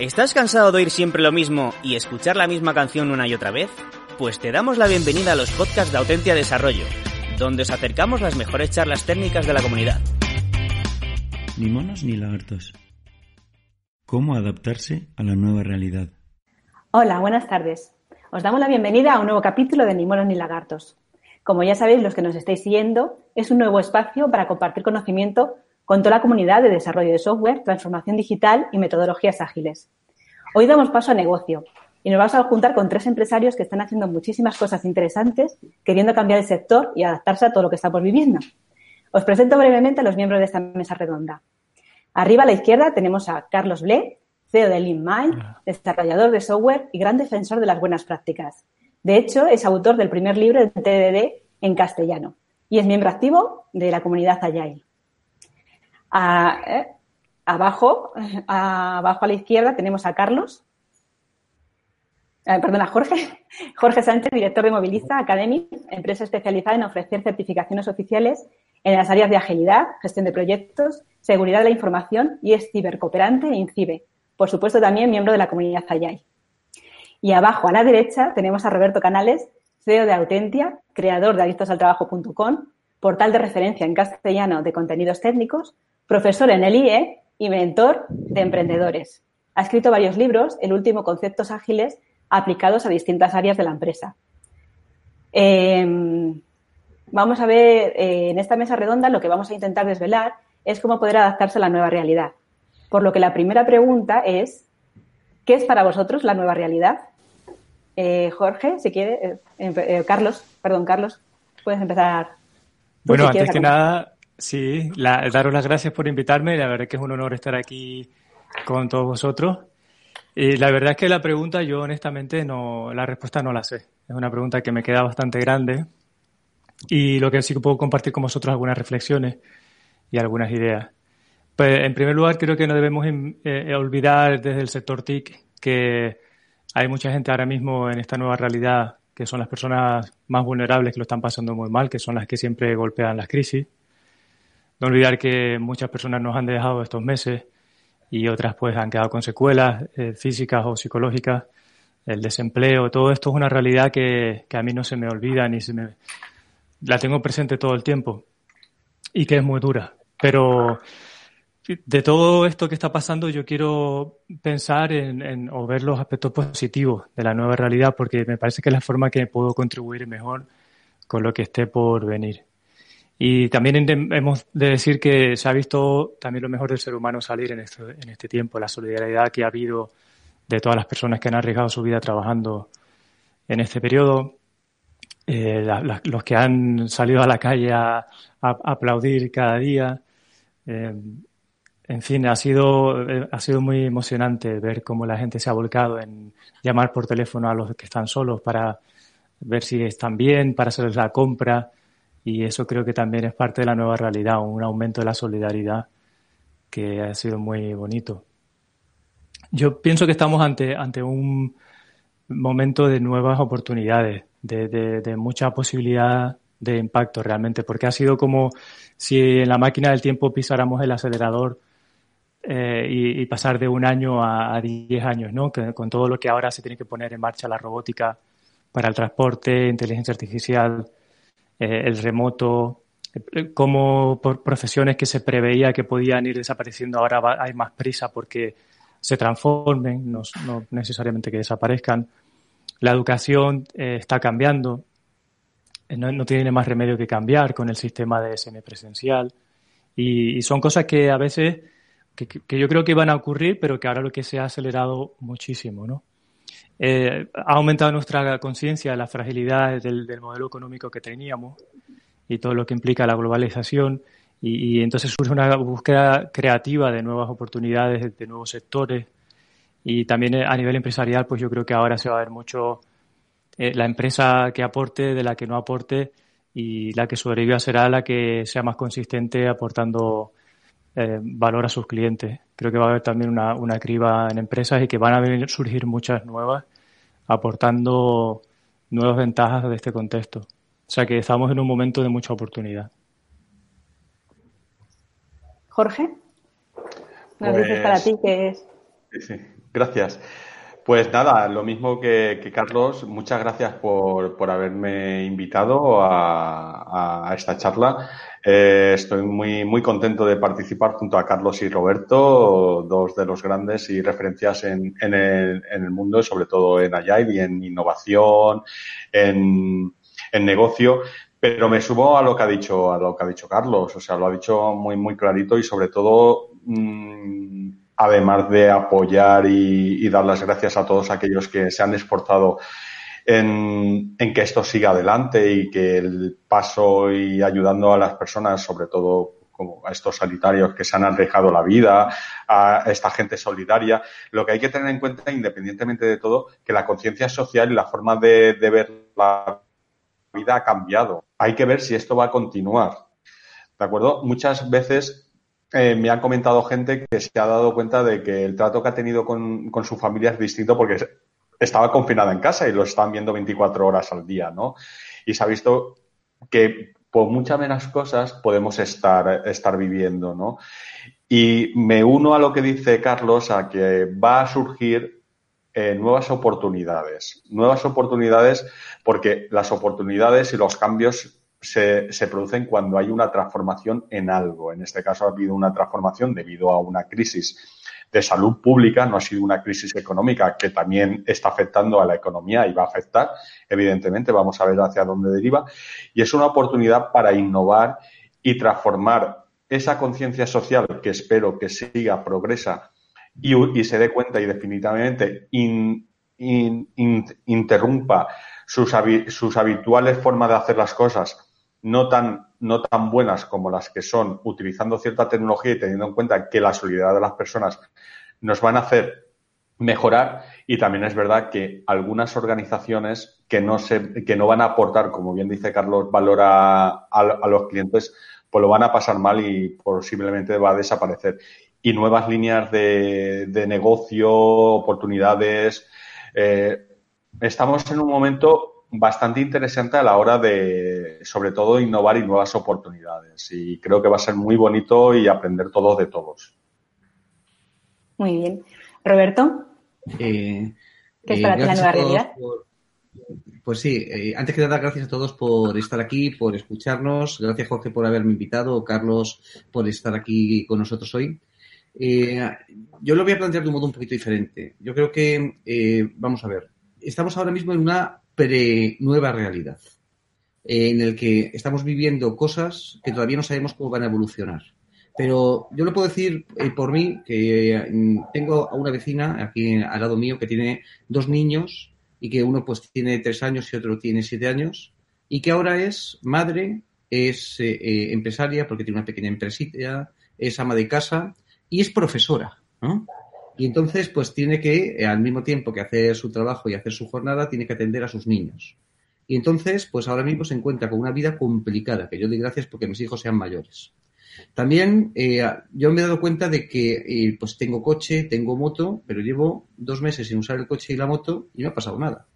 ¿Estás cansado de oír siempre lo mismo y escuchar la misma canción una y otra vez? Pues te damos la bienvenida a los podcasts de Autentia Desarrollo, donde os acercamos las mejores charlas técnicas de la comunidad. Ni monos ni lagartos. ¿Cómo adaptarse a la nueva realidad? Hola, buenas tardes. Os damos la bienvenida a un nuevo capítulo de Ni monos ni lagartos. Como ya sabéis, los que nos estáis siguiendo, es un nuevo espacio para compartir conocimiento con toda la comunidad de desarrollo de software, transformación digital y metodologías ágiles. Hoy damos paso a negocio y nos vamos a juntar con tres empresarios que están haciendo muchísimas cosas interesantes, queriendo cambiar el sector y adaptarse a todo lo que estamos viviendo. Os presento brevemente a los miembros de esta mesa redonda. Arriba a la izquierda tenemos a Carlos Ble, CEO de LeanMind, desarrollador de software y gran defensor de las buenas prácticas. De hecho, es autor del primer libro de TDD en castellano y es miembro activo de la comunidad Agile. A, eh, abajo, abajo a la izquierda tenemos a Carlos, eh, perdón, a Jorge, Jorge Sánchez, director de Moviliza Academy, empresa especializada en ofrecer certificaciones oficiales en las áreas de agilidad, gestión de proyectos, seguridad de la información y es cibercooperante e INCIBE. Por supuesto, también miembro de la comunidad Ayay. Y abajo a la derecha tenemos a Roberto Canales, CEO de Autentia, creador de adictosaltrabajo.com, portal de referencia en castellano de contenidos técnicos, profesor en el IE y mentor de emprendedores. Ha escrito varios libros, el último Conceptos Ágiles aplicados a distintas áreas de la empresa. Eh, vamos a ver eh, en esta mesa redonda lo que vamos a intentar desvelar es cómo poder adaptarse a la nueva realidad. Por lo que la primera pregunta es, ¿qué es para vosotros la nueva realidad? Eh, Jorge, si quiere, Carlos, perdón, Carlos, puedes empezar. Bueno, antes que nada, Sí, daros las gracias por invitarme. La verdad es que es un honor estar aquí con todos vosotros. Y la verdad es que la pregunta yo honestamente no, la respuesta no la sé. Es una pregunta que me queda bastante grande. Y lo que sí que puedo compartir con vosotros algunas reflexiones y algunas ideas. Pues, en primer lugar, creo que no debemos eh, olvidar desde el sector TIC que hay mucha gente ahora mismo en esta nueva realidad que son las personas más vulnerables que lo están pasando muy mal, que son las que siempre golpean las crisis no olvidar que muchas personas nos han dejado estos meses y otras pues han quedado con secuelas eh, físicas o psicológicas, el desempleo, todo esto es una realidad que, que, a mí no se me olvida ni se me... la tengo presente todo el tiempo y que es muy dura. Pero de todo esto que está pasando yo quiero pensar en, o ver los aspectos positivos de la nueva realidad porque me parece que es la forma que puedo contribuir mejor con lo que esté por venir. Y también hemos de decir que se ha visto también lo mejor del ser humano salir en este, en este tiempo, la solidaridad que ha habido de todas las personas que han arriesgado su vida trabajando en este periodo, eh, los que han salido a la calle a, aplaudir cada día. Eh, en fin, ha sido, eh, ha sido muy emocionante ver cómo la gente se ha volcado en llamar por teléfono a los que están solos para ver si están bien, para hacerles la compra y eso creo que también es parte de la nueva realidad, un aumento de la solidaridad que ha sido muy bonito. Yo pienso que estamos ante, ante un momento de nuevas oportunidades, de, de, mucha posibilidad de impacto realmente, porque ha sido como si en la máquina del tiempo pisáramos el acelerador eh, y, pasar de un año a, diez años, ¿no? con todo lo que ahora se tiene que poner en marcha la robótica para el transporte, inteligencia artificial, eh, el remoto, eh, como por profesiones que se preveía que podían ir desapareciendo, ahora hay más prisa porque se transformen, no, necesariamente que desaparezcan. La educación eh, está cambiando, no, tiene más remedio que cambiar con el sistema de semipresencial. Y, y son cosas que a veces, que, que, yo creo que iban a ocurrir, pero que ahora lo que se ha acelerado muchísimo, ¿no? eh, ha aumentado nuestra conciencia de la fragilidad del, modelo económico que teníamos y todo lo que implica la globalización Y, entonces surge una búsqueda creativa de nuevas oportunidades, de nuevos sectores. Y también a nivel empresarial, pues yo creo que ahora se va a ver mucho eh, la empresa que aporte de la que no aporte y la que sobreviva será la que sea más consistente aportando eh, valor a sus clientes. Creo que va a haber también una, una criba en empresas y que van a venir, surgir muchas nuevas aportando nuevas ventajas de este contexto. O sea que estamos en un momento de mucha oportunidad. Jorge, nos dices para ti qué es. Sí, sí. Gracias. Pues nada, lo mismo que, Carlos, muchas gracias por, por haberme invitado a, esta charla. Eh, estoy muy, muy contento de participar junto a Carlos y Roberto, dos de los grandes y referencias en, en, el, en el mundo, sobre todo en Agile y en innovación, en, en negocio pero me subo a lo que ha dicho a lo que ha dicho Carlos o sea lo ha dicho muy muy clarito y sobre todo mmm, además de apoyar y, dar las gracias a todos aquellos que se han esforzado en, que esto siga adelante y que el paso y ayudando a las personas, sobre todo como a estos sanitarios que se han arriesgado la vida, a esta gente solidaria, lo que hay que tener en cuenta, independientemente de todo, que la conciencia social y la forma de ver la vida ha cambiado. Hay que ver si esto va a continuar. ¿De acuerdo? Muchas veces eh, me han comentado gente que se ha dado cuenta de que el trato que ha tenido con, su familia es distinto porque estaba confinada en casa y lo están viendo 24 horas al día, ¿no? Y se ha visto que por muchas menos cosas podemos estar, estar viviendo, ¿no? Y me uno a lo que dice Carlos, a que va a surgir eh, nuevas oportunidades. Nuevas oportunidades porque las oportunidades y los cambios se, producen cuando hay una transformación en algo. En este caso ha habido una transformación debido a una crisis de salud pública, no ha sido una crisis económica que también está afectando a la economía y va a afectar, evidentemente, vamos a ver hacia dónde deriva, y es una oportunidad para innovar y transformar esa conciencia social que espero que siga, progresa y, se dé cuenta y definitivamente interrumpa sus habituales formas de hacer las cosas no tan, no tan buenas como las que son utilizando cierta tecnología y teniendo en cuenta que la solidaridad de las personas nos van a hacer mejorar y también es verdad que algunas organizaciones que no se, que no van a aportar, como bien dice Carlos, valor a, a, los clientes, pues lo van a pasar mal y posiblemente va a desaparecer. Y nuevas líneas de, de negocio, oportunidades. Eh, estamos en un momento bastante interesante a la hora de, sobre todo, innovar y nuevas oportunidades. Y creo que va a ser muy bonito y aprender todos de todos. Muy bien. Roberto. Eh, ¿Qué es para eh, ti la nueva realidad? Pues sí, eh, antes que nada, gracias a todos por estar aquí, por escucharnos. Gracias, Jorge, por haberme invitado. Carlos, por estar aquí con nosotros hoy. yo lo voy a plantear de un modo un poquito diferente. Yo creo que, vamos a ver, estamos ahora mismo en una pre-nueva realidad, en el que estamos viviendo cosas que todavía no sabemos cómo van a evolucionar. Pero yo lo puedo decir eh, por mí, que mm, tengo a una vecina aquí al lado mío que tiene dos niños y que uno pues tiene tres años y otro tiene siete años y que ahora es madre, es eh, eh, empresaria porque tiene una pequeña empresita, es ama de casa y es profesora. Y entonces, pues tiene que, eh, al mismo tiempo que hacer su trabajo y hacer su jornada, tiene que atender a sus niños. Y entonces, pues ahora mismo se encuentra con una vida complicada, que yo doy gracias porque mis hijos sean mayores. También eh, yo me he dado cuenta de que eh, pues tengo coche, tengo moto, pero llevo dos meses sin usar el coche y la moto y no ha pasado nada.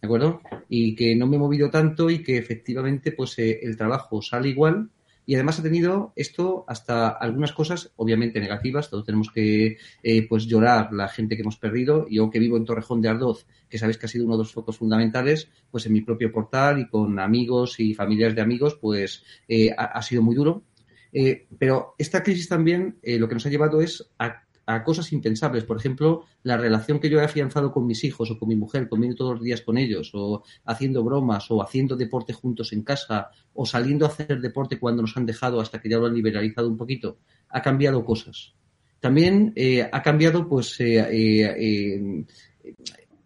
¿De acuerdo? Y que no me he movido tanto y que efectivamente pues el trabajo sale igual y además ha tenido esto hasta algunas cosas obviamente negativas. Todos tenemos que eh, pues llorar la gente que hemos perdido. Yo que vivo en Torrejón de Ardoz, que sabéis que ha sido uno de los focos fundamentales, pues en mi propio portal y con amigos y familiares de amigos, pues eh, ha, sido muy duro. Eh, pero esta crisis también lo que nos ha llevado es a a cosas impensables. Por ejemplo, la relación que yo he afianzado con mis hijos o con mi mujer, comiendo todos los días con ellos, o haciendo bromas, o haciendo deporte juntos en casa, o saliendo a hacer deporte cuando nos han dejado hasta que ya lo han liberalizado un poquito, ha cambiado cosas. También eh, ha cambiado, pues, eh, eh,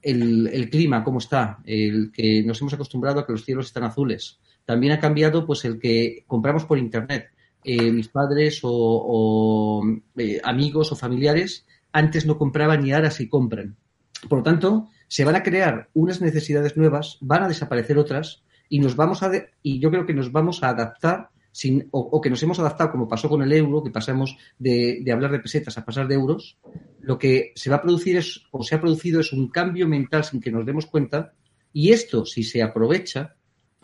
el, el, clima, cómo está, el que nos hemos acostumbrado a que los cielos están azules. También ha cambiado, pues, el que compramos por internet eh, mis padres o, eh, amigos o familiares antes no compraban y ahora sí compran. Por lo tanto, se van a crear unas necesidades nuevas, van a desaparecer otras y nos vamos a y yo creo que nos vamos a adaptar sin, o, que nos hemos adaptado como pasó con el euro, que pasamos de, de, hablar de pesetas a pasar de euros, lo que se va a producir es, o se ha producido es un cambio mental sin que nos demos cuenta y esto, si se aprovecha,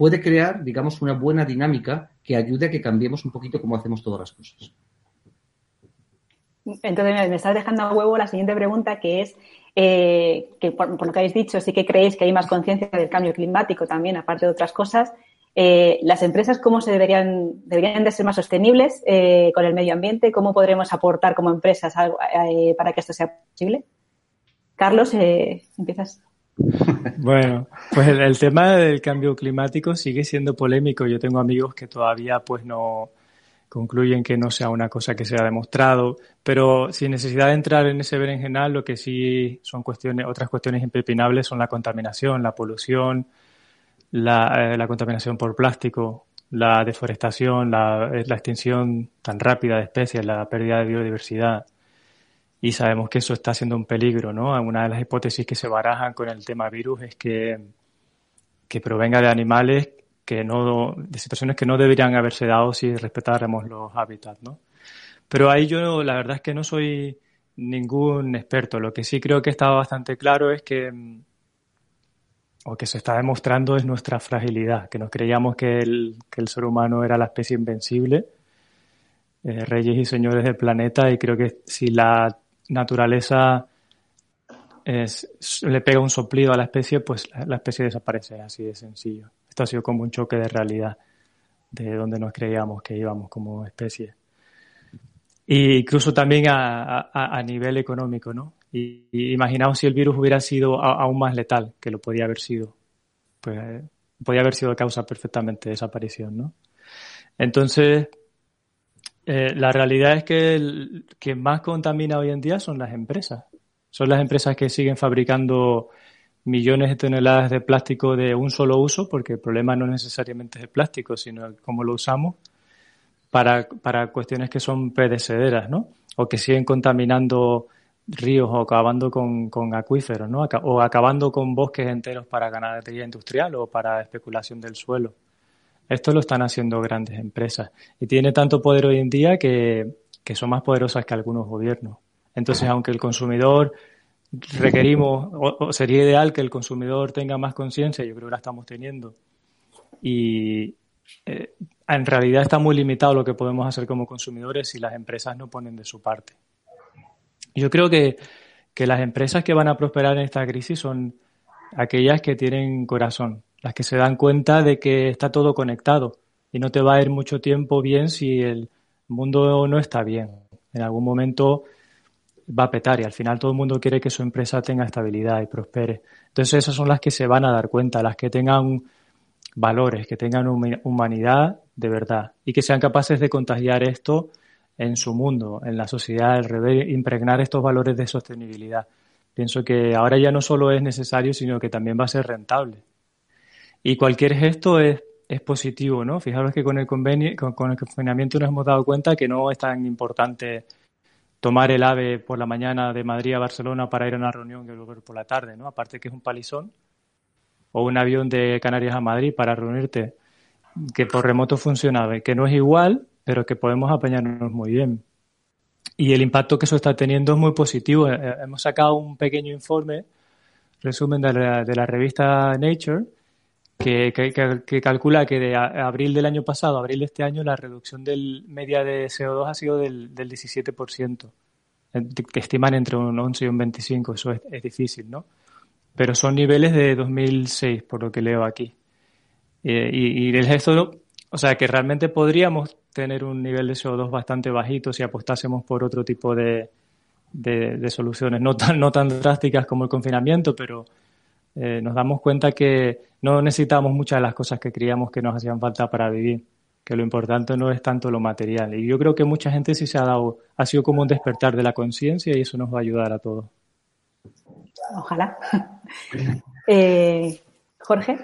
puede crear, digamos, una buena dinámica que ayude a que cambiemos un poquito cómo hacemos todas las cosas. Entonces, me estás dejando a huevo la siguiente pregunta, que es, eh, que por, lo que habéis dicho, sí que creéis que hay más conciencia del cambio climático también, aparte de otras cosas. Eh, ¿Las empresas cómo se deberían, deberían de ser más sostenibles eh, con el medio ambiente? ¿Cómo podremos aportar como empresas algo, para que esto sea posible? Carlos, empiezas. Bueno, pues el, tema del cambio climático sigue siendo polémico. Yo tengo amigos que todavía pues no concluyen que no sea una cosa que sea demostrado, pero sin necesidad de entrar en ese berenjenal, lo que sí son cuestiones, otras cuestiones impepinables son la contaminación, la polución, la, eh, contaminación por plástico, la deforestación, la extinción tan rápida de especies, la pérdida de biodiversidad y sabemos que eso está siendo un peligro, ¿no? Una de las hipótesis que se barajan con el tema virus es que, que provenga de animales que no, de situaciones que no deberían haberse dado si respetáramos los hábitats, ¿no? Pero ahí yo la verdad es que no soy ningún experto. Lo que sí creo que está bastante claro es que, o que se está demostrando es nuestra fragilidad, que nos creíamos que el, que el ser humano era la especie invencible, eh, reyes y señores del planeta, y creo que si la naturaleza le pega un soplido a la especie, pues la, especie desaparece, así de sencillo. Esto ha sido como un choque de realidad de donde nos creíamos que íbamos como especie. Y incluso también a, nivel económico, ¿no? Y, imaginaos si el virus hubiera sido aún más letal, que lo podía haber sido. Pues podía haber sido causa perfectamente de desaparición, ¿no? Entonces, eh, la realidad es que el, quien más contamina hoy en día son las empresas. Son las empresas que siguen fabricando millones de toneladas de plástico de un solo uso, porque el problema no necesariamente es el plástico, sino cómo lo usamos, para, para cuestiones que son predecederas, ¿no? O que siguen contaminando ríos o acabando con, con acuíferos, ¿no? O acabando con bosques enteros para ganadería industrial o para especulación del suelo. Esto lo están haciendo grandes empresas y tiene tanto poder hoy en día que, son más poderosas que algunos gobiernos. Entonces, aunque el consumidor requerimos, o, sería ideal que el consumidor tenga más conciencia, yo creo que la estamos teniendo, y eh, en realidad está muy limitado lo que podemos hacer como consumidores si las empresas no ponen de su parte. Yo creo que, que las empresas que van a prosperar en esta crisis son aquellas que tienen corazón, las que se dan cuenta de que está todo conectado y no te va a ir mucho tiempo bien si el mundo no está bien. En algún momento va a petar y al final todo el mundo quiere que su empresa tenga estabilidad y prospere. Entonces esas son las que se van a dar cuenta, las que tengan valores, que tengan humanidad de verdad y que sean capaces de contagiar esto en su mundo, en la sociedad, el revés, impregnar estos valores de sostenibilidad. Pienso que ahora ya no solo es necesario, sino que también va a ser rentable. Y cualquier gesto es, positivo, ¿no? Fijaros que con el convenio, con, el confinamiento nos hemos dado cuenta que no es tan importante tomar el AVE por la mañana de Madrid a Barcelona para ir a una reunión que volver por la tarde, ¿no? Aparte que es un palizón. O un avión de Canarias a Madrid para reunirte, que por remoto funciona, que no es igual, pero que podemos apañarnos muy bien. Y el impacto que eso está teniendo es muy positivo. Eh, eh, hemos sacado un pequeño informe, resumen de la, de la revista Nature, que, calcula que de abril del año pasado a abril de este año la reducción del media de CO2 ha sido del, del 17%, que estiman entre un 11 y un 25, eso es, difícil, ¿no? Pero son niveles de 2006, por lo que leo aquí. Eh, y, y el gesto, o sea, que realmente podríamos tener un nivel de CO2 bastante bajito si apostásemos por otro tipo de, de, de soluciones, no tan, no tan drásticas como el confinamiento, pero eh, nos damos cuenta que no necesitamos muchas de las cosas que creíamos que nos hacían falta para vivir, que lo importante no es tanto lo material. Y yo creo que mucha gente sí se ha dado, ha sido como un despertar de la conciencia y eso nos va a ayudar a todos. Ojalá. eh, Jorge.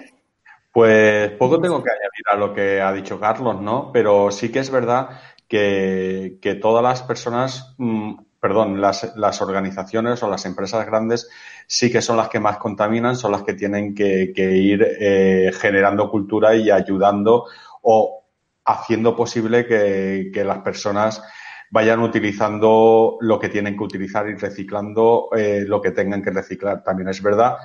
Pues poco tengo que añadir a lo que ha dicho Carlos, ¿no? Pero sí que es verdad que, que todas las personas, mm, perdón, las, las, organizaciones o las empresas grandes sí que son las que más contaminan, son las que tienen que, que ir eh, generando cultura y ayudando o haciendo posible que, que, las personas vayan utilizando lo que tienen que utilizar y reciclando eh, lo que tengan que reciclar. También es verdad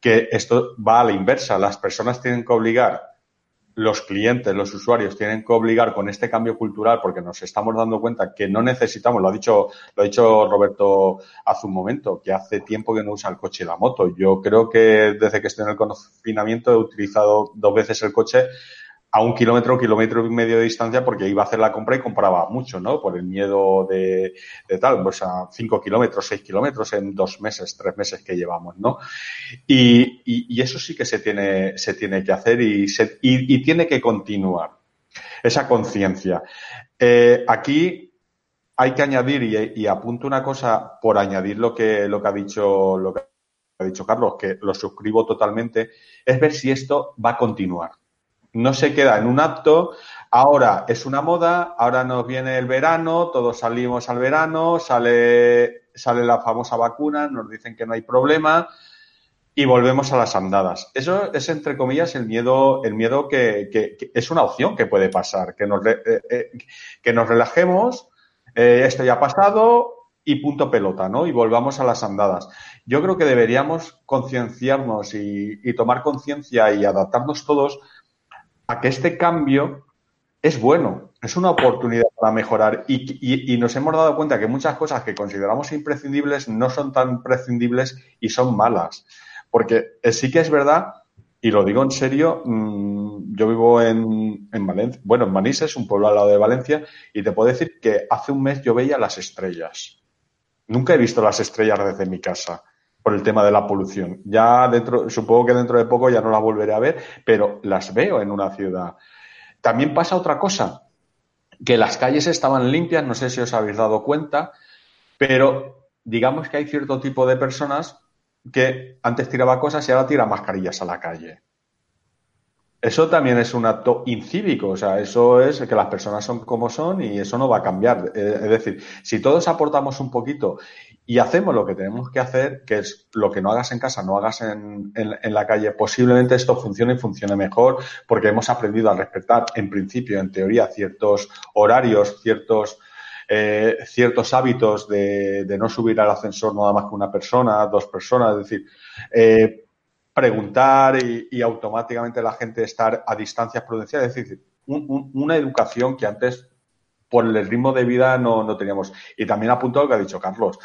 que esto va a la inversa. Las personas tienen que obligar los clientes, los usuarios tienen que obligar con este cambio cultural porque nos estamos dando cuenta que no necesitamos, lo ha dicho, lo ha dicho Roberto hace un momento, que hace tiempo que no usa el coche y la moto. Yo creo que desde que estoy en el confinamiento he utilizado dos veces el coche a un kilómetro, kilómetro y medio de distancia porque iba a hacer la compra y compraba mucho, ¿no? Por el miedo de, de tal, pues a cinco kilómetros, seis kilómetros en dos meses, tres meses que llevamos, ¿no? Y, y, y eso sí que se tiene, se tiene que hacer y, se, y, y tiene que continuar esa conciencia. Eh, aquí hay que añadir, y, y, apunto una cosa por añadir lo que, lo que ha dicho, lo que ha dicho Carlos, que lo suscribo totalmente, es ver si esto va a continuar no se queda en un acto, ahora es una moda, ahora nos viene el verano, todos salimos al verano, sale, sale la famosa vacuna, nos dicen que no hay problema y volvemos a las andadas. Eso es, entre comillas, el miedo, el miedo que, es una opción que puede pasar, que nos, eh, eh, que nos relajemos, eh, esto ya ha pasado y punto pelota, ¿no? Y volvamos a las andadas. Yo creo que deberíamos concienciarnos y, y tomar conciencia y adaptarnos todos a que este cambio es bueno, es una oportunidad para mejorar y, y, nos hemos dado cuenta que muchas cosas que consideramos imprescindibles no son tan prescindibles y son malas. Porque sí que es verdad, y lo digo en serio, mmm, yo vivo en, en, Valencia, bueno, en Manises, un pueblo al lado de Valencia, y te puedo decir que hace un mes yo veía las estrellas. Nunca he visto las estrellas desde mi casa por el tema de la polución. Ya dentro, supongo que dentro de poco ya no las volveré a ver, pero las veo en una ciudad. También pasa otra cosa, que las calles estaban limpias, no sé si os habéis dado cuenta, pero digamos que hay cierto tipo de personas que antes tiraba cosas y ahora tira mascarillas a la calle. Eso también es un acto incívico, o sea, eso es que las personas son como son y eso no va a cambiar. Eh, es decir, si todos aportamos un poquito y hacemos lo que tenemos que hacer, que es lo que no hagas en casa, no hagas en, en, la calle, posiblemente esto funcione y funcione mejor porque hemos aprendido a respetar, en principio, en teoría, ciertos horarios, ciertos, eh, ciertos hábitos de, de, no subir al ascensor nada más que una persona, dos personas, es decir, eh, preguntar y, automáticamente la gente estar a distancias prudenciales. Es decir, un, un, una educación que antes, por el ritmo de vida, no, no teníamos. Y también apunto lo que ha dicho Carlos,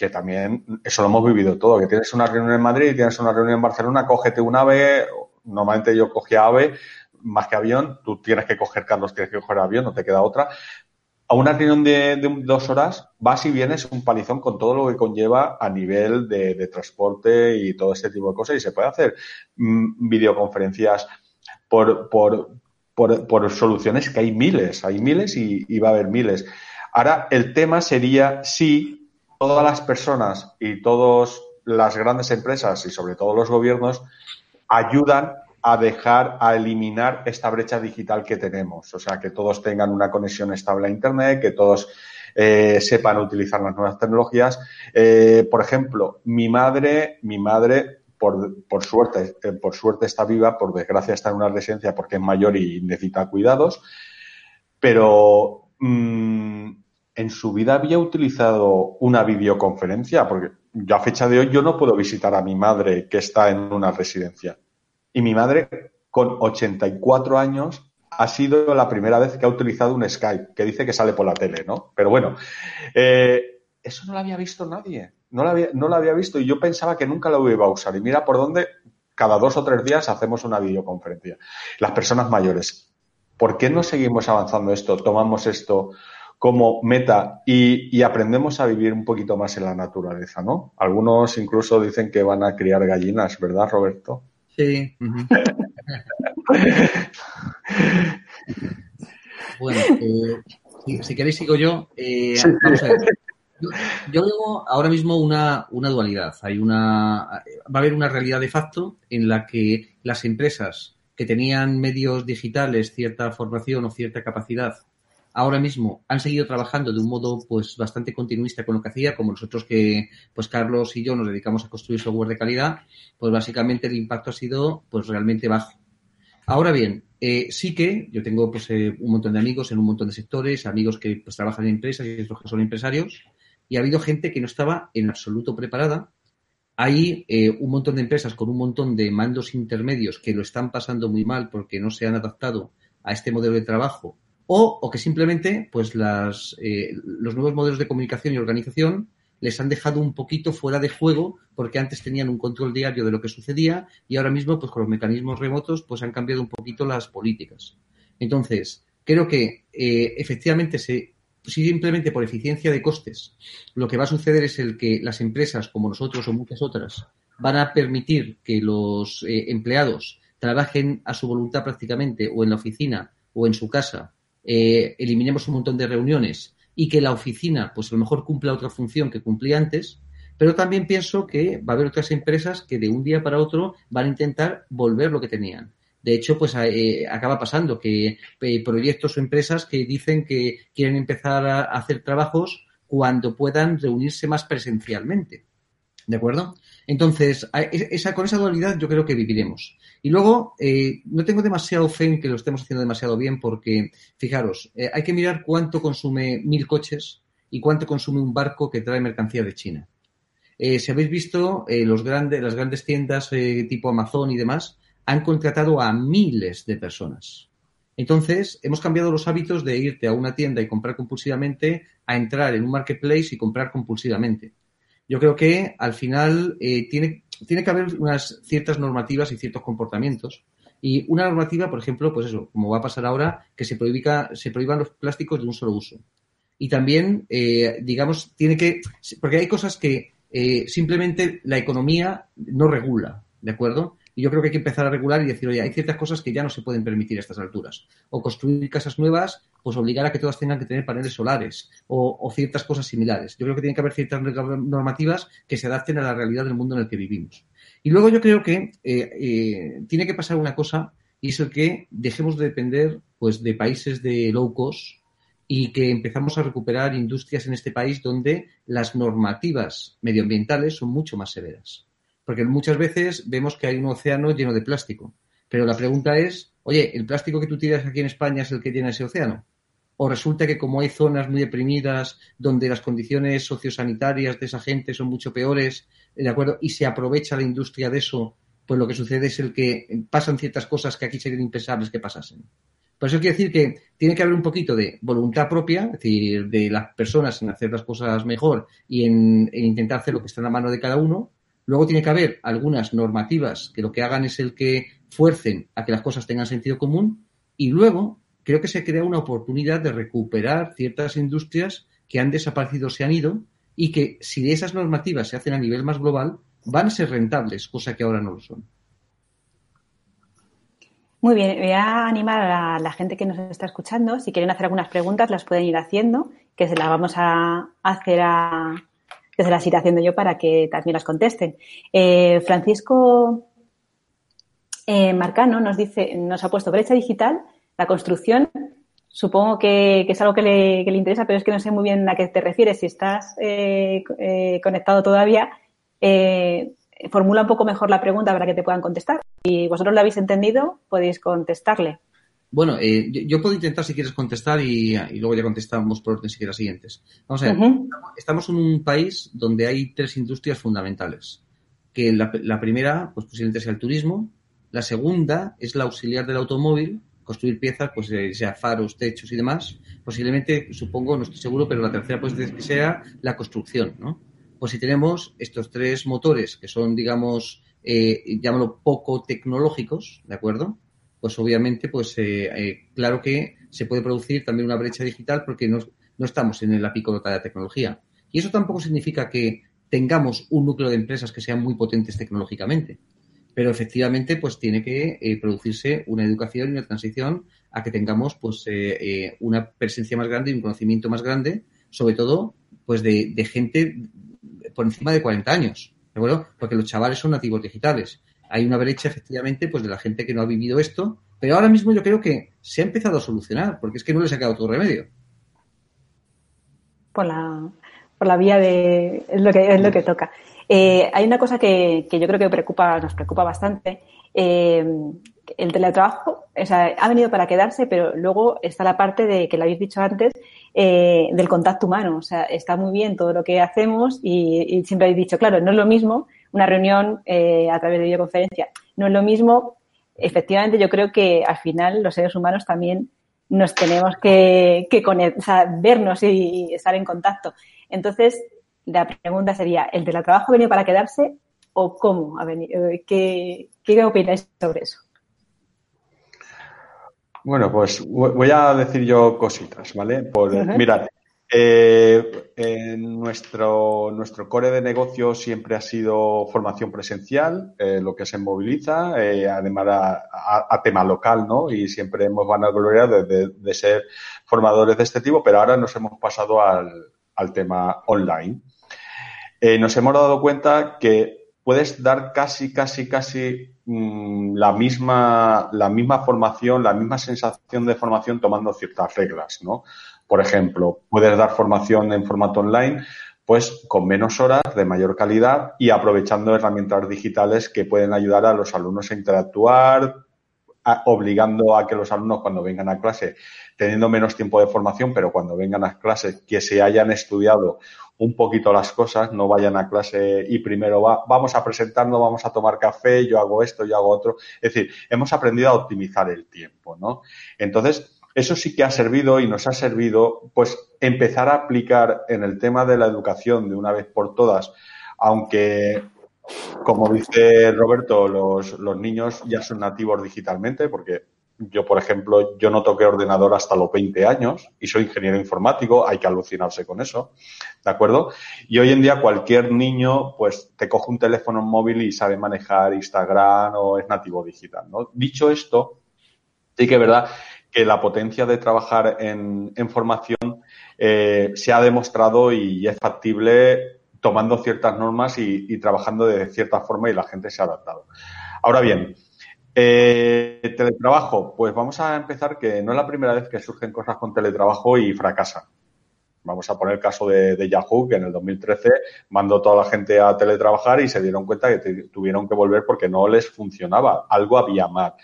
que también eso lo hemos vivido todo, que tienes una reunión en Madrid, tienes una reunión en Barcelona, cógete un AVE, normalmente yo cogía AVE más que avión, tú tienes que coger, Carlos, tienes que coger avión, no te queda otra. A una reunión de, dos horas vas y vienes un palizón con todo lo que conlleva a nivel de, transporte y todo este tipo de cosas y se puede hacer mmm, videoconferencias por, por, por, por, soluciones que hay miles, hay miles y, y va a haber miles. Ahora, el tema sería si todas las personas y todas las grandes empresas y sobre todo los gobiernos ayudan a dejar, a eliminar esta brecha digital que tenemos. O sea, que todos tengan una conexión estable a Internet, que todos eh, sepan utilizar las nuevas tecnologías. Eh, por ejemplo, mi madre, mi madre, por, por suerte, eh, por suerte está viva, por desgracia está en una residencia porque es mayor y necesita cuidados, pero mmm, en su vida había utilizado una videoconferencia, porque yo a fecha de hoy yo no puedo visitar a mi madre que está en una residencia. Y mi madre, con 84 años, ha sido la primera vez que ha utilizado un Skype, que dice que sale por la tele, ¿no? Pero bueno, eh, eso no lo había visto nadie. No lo, había, no lo había visto y yo pensaba que nunca lo iba a usar. Y mira por dónde cada dos o tres días hacemos una videoconferencia. Las personas mayores. ¿Por qué no seguimos avanzando esto? Tomamos esto como meta y, y, aprendemos a vivir un poquito más en la naturaleza, ¿no? Algunos incluso dicen que van a criar gallinas, ¿verdad, Roberto? Sí. Uh -huh. bueno, eh, si, si, queréis sigo yo. Eh, sí. Vamos a ver. Yo, yo, veo ahora mismo una, una dualidad. Hay una, va a haber una realidad de facto en la que las empresas que tenían medios digitales, cierta formación o cierta capacidad, ahora mismo han seguido trabajando de un modo pues bastante continuista con lo que hacía, como nosotros que pues Carlos y yo nos dedicamos a construir software de calidad, pues básicamente el impacto ha sido pues realmente bajo. Ahora bien, eh, sí que yo tengo pues eh, un montón de amigos en un montón de sectores, amigos que pues trabajan en empresas y otros que son empresarios, y ha habido gente que no estaba en absoluto preparada. Hay eh, un montón de empresas con un montón de mandos intermedios que lo están pasando muy mal porque no se han adaptado a este modelo de trabajo o, que simplemente pues eh, los nuevos modelos de comunicación y organización les han dejado un poquito fuera de juego porque antes tenían un control diario de lo que sucedía y ahora mismo pues con los mecanismos remotos pues han cambiado un poquito las políticas. Entonces, creo que eh, efectivamente se, simplemente por eficiencia de costes, lo que va a suceder es el que las empresas como nosotros o muchas otras van a permitir que los eh, empleados trabajen a su voluntad prácticamente o en la oficina o en su casa eh, eliminemos un montón de reuniones y que la oficina, pues a lo mejor cumpla otra función que cumplía antes, pero también pienso que va a haber otras empresas que de un día para otro van a intentar volver lo que tenían. De hecho, pues eh, acaba pasando que eh, proyectos o empresas que dicen que quieren empezar a hacer trabajos cuando puedan reunirse más presencialmente. ¿De acuerdo? Entonces, esa, con esa dualidad yo creo que viviremos. Y luego, eh, no tengo demasiado fe en que lo estemos haciendo demasiado bien porque, fijaros, eh, hay que mirar cuánto consume mil coches y cuánto consume un barco que trae mercancía de China. Eh, si habéis visto, los grandes, las grandes tiendas tipo Amazon y demás han contratado a miles de personas. Entonces, hemos cambiado los hábitos de irte a una tienda y comprar compulsivamente a entrar en un marketplace y comprar compulsivamente yo creo que al final eh, tiene, tiene que haber unas ciertas normativas y ciertos comportamientos. Y una normativa, por ejemplo, pues eso, como va a pasar ahora, que se, prohíba, se prohíban los plásticos de un solo uso. Y también, eh, digamos, tiene que. Porque hay cosas que eh, simplemente la economía no regula, ¿de acuerdo? Y yo creo que hay que empezar a regular y decir, oye, hay ciertas cosas que ya no se pueden permitir a estas alturas. O construir casas nuevas, pues obligar a que todas tengan que tener paneles solares o, ciertas cosas similares. Yo creo que tiene que haber ciertas normativas que se adapten a la realidad del mundo en el que vivimos. Y luego yo creo que eh, eh, tiene que pasar una cosa y es el que dejemos de depender pues de países de low cost y que empezamos a recuperar industrias en este país donde las normativas medioambientales son mucho más severas. Porque muchas veces vemos que hay un océano lleno de plástico. Pero la pregunta es, oye, ¿el plástico que tú tiras aquí en España es el que llena ese océano? ¿O resulta que como hay zonas muy deprimidas donde las condiciones sociosanitarias de esa gente son mucho peores, ¿de acuerdo? Y se aprovecha la industria de eso, pues lo que sucede es el que pasan ciertas cosas que aquí serían impensables que pasasen. Por eso quiere decir que tiene que haber un poquito de voluntad propia, es decir, de las personas en hacer las cosas mejor y en intentar hacer lo que está en la mano de cada uno, Luego tiene que haber algunas normativas que lo que hagan es el que fuercen a que las cosas tengan sentido común y luego creo que se crea una oportunidad de recuperar ciertas industrias que han desaparecido, se han ido y que si esas normativas se hacen a nivel más global van a ser rentables, cosa que ahora no lo son. Muy bien, voy a animar a la gente que nos está escuchando. Si quieren hacer algunas preguntas, las pueden ir haciendo, que se las vamos a hacer a, se las iré haciendo yo para que también las contesten. Eh, Francisco eh, Marcano nos dice, nos ha puesto brecha digital, la construcción. Supongo que, es algo que le, interesa, pero es que no sé muy bien a qué te refieres. Si estás eh, conectado todavía, formula un poco mejor la pregunta para que te puedan contestar. Si vosotros lo habéis entendido, podéis contestarle. Bueno, eh, yo, puedo intentar si quieres contestar y, luego ya contestamos por orden si quieres siguientes. Vamos a ver, estamos en un país donde hay tres industrias fundamentales. Que la, primera, pues posiblemente sea el turismo. La segunda es la auxiliar del automóvil, construir piezas, pues eh, sea faros, techos y demás. Posiblemente, supongo, no estoy seguro, pero la tercera pues que sea la construcción, ¿no? Pues si tenemos estos tres motores que son, digamos, eh, llámalo poco tecnológicos, ¿de acuerdo? Pues obviamente, pues eh, eh, claro que se puede producir también una brecha digital porque no, no estamos en la picolota de la tecnología. Y eso tampoco significa que tengamos un núcleo de empresas que sean muy potentes tecnológicamente. Pero efectivamente, pues tiene que eh, producirse una educación y una transición a que tengamos pues una presencia más grande y un conocimiento más grande, sobre todo pues de, de gente por encima de 40 años. ¿De acuerdo? Porque los chavales son nativos digitales hay una brecha efectivamente pues de la gente que no ha vivido esto, pero ahora mismo yo creo que se ha empezado a solucionar, porque es que no les ha quedado otro remedio. por la, por la vía de es lo que es lo que toca. Eh, hay una cosa que, que, yo creo que preocupa, nos preocupa bastante. Eh, el teletrabajo o sea, ha venido para quedarse, pero luego está la parte de que lo habéis dicho antes eh, del contacto humano. O sea, está muy bien todo lo que hacemos y, y siempre habéis dicho, claro, no es lo mismo una reunión eh, a través de videoconferencia, no es lo mismo. Efectivamente, yo creo que al final los seres humanos también nos tenemos que, que o sea, vernos y, estar en contacto. Entonces, la pregunta sería, ¿el teletrabajo ha venido para quedarse o cómo ha venido? Eh, ¿Qué, qué opináis sobre eso? Bueno, pues voy a decir yo cositas, ¿vale? Por, Mirad, eh, nuestro, nuestro core de negocio siempre ha sido formación presencial, eh, lo que se moviliza, eh, además a, tema local, ¿no? Y siempre hemos ganado gloria de, de, ser formadores de este tipo, pero ahora nos hemos pasado al, al tema online. Eh, nos hemos dado cuenta que puedes dar casi, casi, casi mm, la, misma, la misma formación, la misma sensación de formación tomando ciertas reglas, ¿no? Por ejemplo, puedes dar formación en formato online, pues con menos horas, de mayor calidad y aprovechando herramientas digitales que pueden ayudar a los alumnos a interactuar, obligando a que los alumnos cuando vengan a clase, teniendo menos tiempo de formación, pero cuando vengan a clase, que se hayan estudiado un poquito las cosas, no vayan a clase y primero va, vamos a presentarnos, vamos a tomar café, yo hago esto, yo hago otro. Es decir, hemos aprendido a optimizar el tiempo, ¿no? Entonces, eso sí que ha servido y nos ha servido, pues, empezar a aplicar en el tema de la educación de una vez por todas, aunque como dice Roberto, los, los, niños ya son nativos digitalmente, porque yo, por ejemplo, yo no toqué ordenador hasta los 20 años y soy ingeniero informático, hay que alucinarse con eso, ¿de acuerdo? Y hoy en día cualquier niño, pues, te coge un teléfono móvil y sabe manejar Instagram o es nativo digital, ¿no? Dicho esto, sí que es verdad que la potencia de trabajar en, formación eh, se ha demostrado y es factible tomando ciertas normas y, trabajando de cierta forma y la gente se ha adaptado. Ahora bien, eh, teletrabajo, pues vamos a empezar que no es la primera vez que surgen cosas con teletrabajo y fracasan. Vamos a poner el caso de, de Yahoo, que en el 2013 mandó toda la gente a teletrabajar y se dieron cuenta que tuvieron que volver porque no les funcionaba, algo había mal.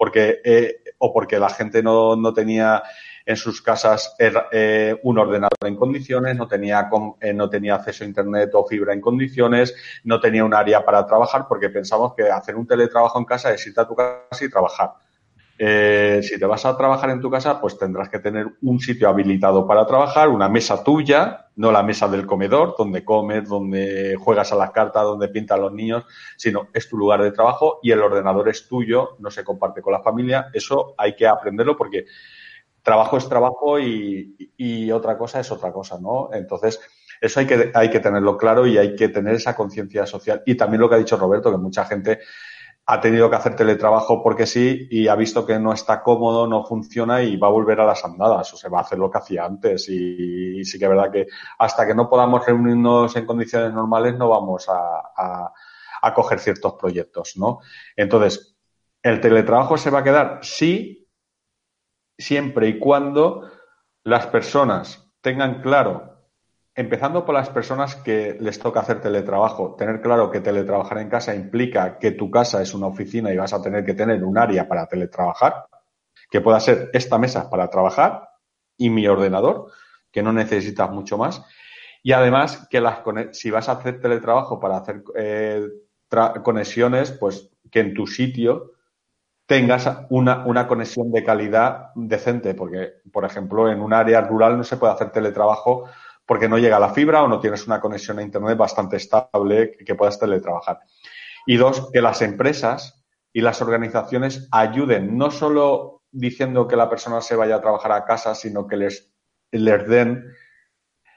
Porque, eh, o porque la gente no, no tenía en sus casas eh, un ordenador en condiciones, no tenía, eh, no tenía acceso a Internet o fibra en condiciones, no tenía un área para trabajar porque pensamos que hacer un teletrabajo en casa es irte a tu casa y trabajar. Eh, si te vas a trabajar en tu casa, pues tendrás que tener un sitio habilitado para trabajar, una mesa tuya, no la mesa del comedor, donde comes, donde juegas a las cartas, donde pintan los niños, sino es tu lugar de trabajo y el ordenador es tuyo, no se comparte con la familia. Eso hay que aprenderlo porque trabajo es trabajo y, otra cosa es otra cosa, ¿no? Entonces, eso hay que, hay que tenerlo claro y hay que tener esa conciencia social. Y también lo que ha dicho Roberto, que mucha gente ha tenido que hacer teletrabajo porque sí y ha visto que no está cómodo, no funciona y va a volver a las andadas o se va a hacer lo que hacía antes. Y, sí que es verdad que hasta que no podamos reunirnos en condiciones normales no vamos a, a, a coger ciertos proyectos, ¿no? Entonces, ¿el teletrabajo se va a quedar? Sí, siempre y cuando las personas tengan claro, empezando por las personas que les toca hacer teletrabajo, tener claro que teletrabajar en casa implica que tu casa es una oficina y vas a tener que tener un área para teletrabajar, que pueda ser esta mesa para trabajar y mi ordenador, que no necesitas mucho más. Y además que las si vas a hacer teletrabajo para hacer eh, conexiones, pues que en tu sitio tengas una, una, conexión de calidad decente, porque, por ejemplo, en un área rural no se puede hacer teletrabajo porque no llega la fibra o no tienes una conexión a Internet bastante estable que puedas teletrabajar. Y dos, que las empresas y las organizaciones ayuden, no solo diciendo que la persona se vaya a trabajar a casa, sino que les, les den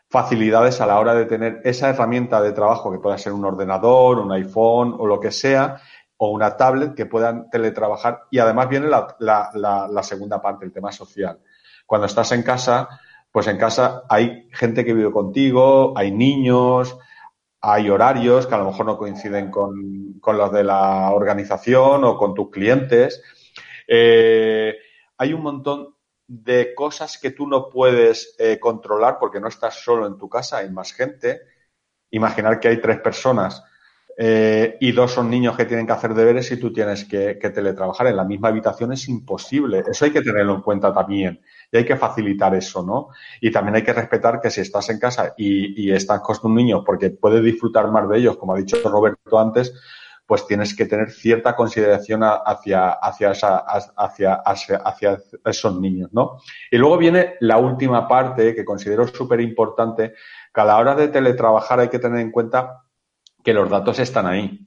facilidades a la hora de tener esa herramienta de trabajo, que pueda ser un ordenador, un iPhone o lo que sea, o una tablet que puedan teletrabajar. Y además viene la, la, la, segunda parte, el tema social. Cuando estás en casa, pues en casa hay gente que vive contigo, hay niños, hay horarios que a lo mejor no coinciden con, con los de la organización o con tus clientes. Eh, hay un montón de cosas que tú no puedes eh, controlar porque no estás solo en tu casa, hay más gente. Imaginar que hay tres personas eh, y dos son niños que tienen que hacer deberes y tú tienes que, teletrabajar en la misma habitación es imposible. Eso hay que tenerlo en cuenta también y hay que facilitar eso, ¿no? Y también hay que respetar que si estás en casa y, estás con un niño porque puede disfrutar más de ellos, como ha dicho Roberto antes, pues tienes que tener cierta consideración hacia, hacia, hacia, esos niños, ¿no? Y luego viene la última parte que considero súper importante, que a la hora de teletrabajar hay que tener en cuenta que los datos están ahí.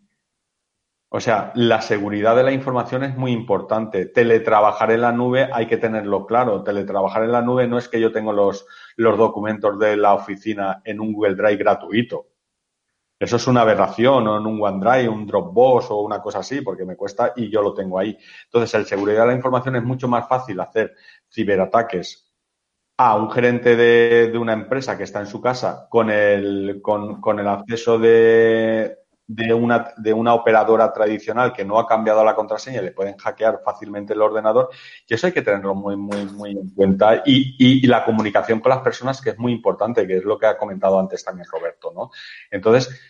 O sea, la seguridad de la información es muy importante. Teletrabajar en la nube hay que tenerlo claro. Teletrabajar en la nube no es que yo tengo los, los documentos de la oficina en un Google Drive gratuito. Eso es una aberración, o en un OneDrive, un Dropbox o una cosa así, porque me cuesta y yo lo tengo ahí. Entonces, el seguridad de la información es mucho más fácil hacer ciberataques a un gerente de, de, una empresa que está en su casa con el, con, con el acceso de, de, una, de una operadora tradicional que no ha cambiado la contraseña, le pueden hackear fácilmente el ordenador y eso hay que tenerlo muy, muy, muy en cuenta. Y, y, la comunicación con las personas, que es muy importante, que es lo que ha comentado antes también Roberto, ¿no? Entonces,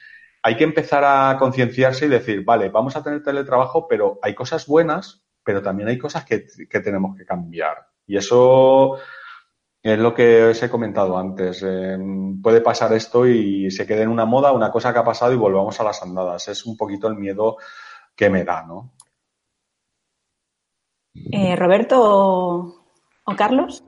hay que empezar a concienciarse y decir, vale, vamos a tener teletrabajo, pero hay cosas buenas, pero también hay cosas que, que tenemos que cambiar. Y eso es lo que os he comentado antes. Eh, puede pasar esto y se quede en una moda, una cosa que ha pasado y volvamos a las andadas. Es un poquito el miedo que me da, ¿no? Eh, Roberto o, Carlos,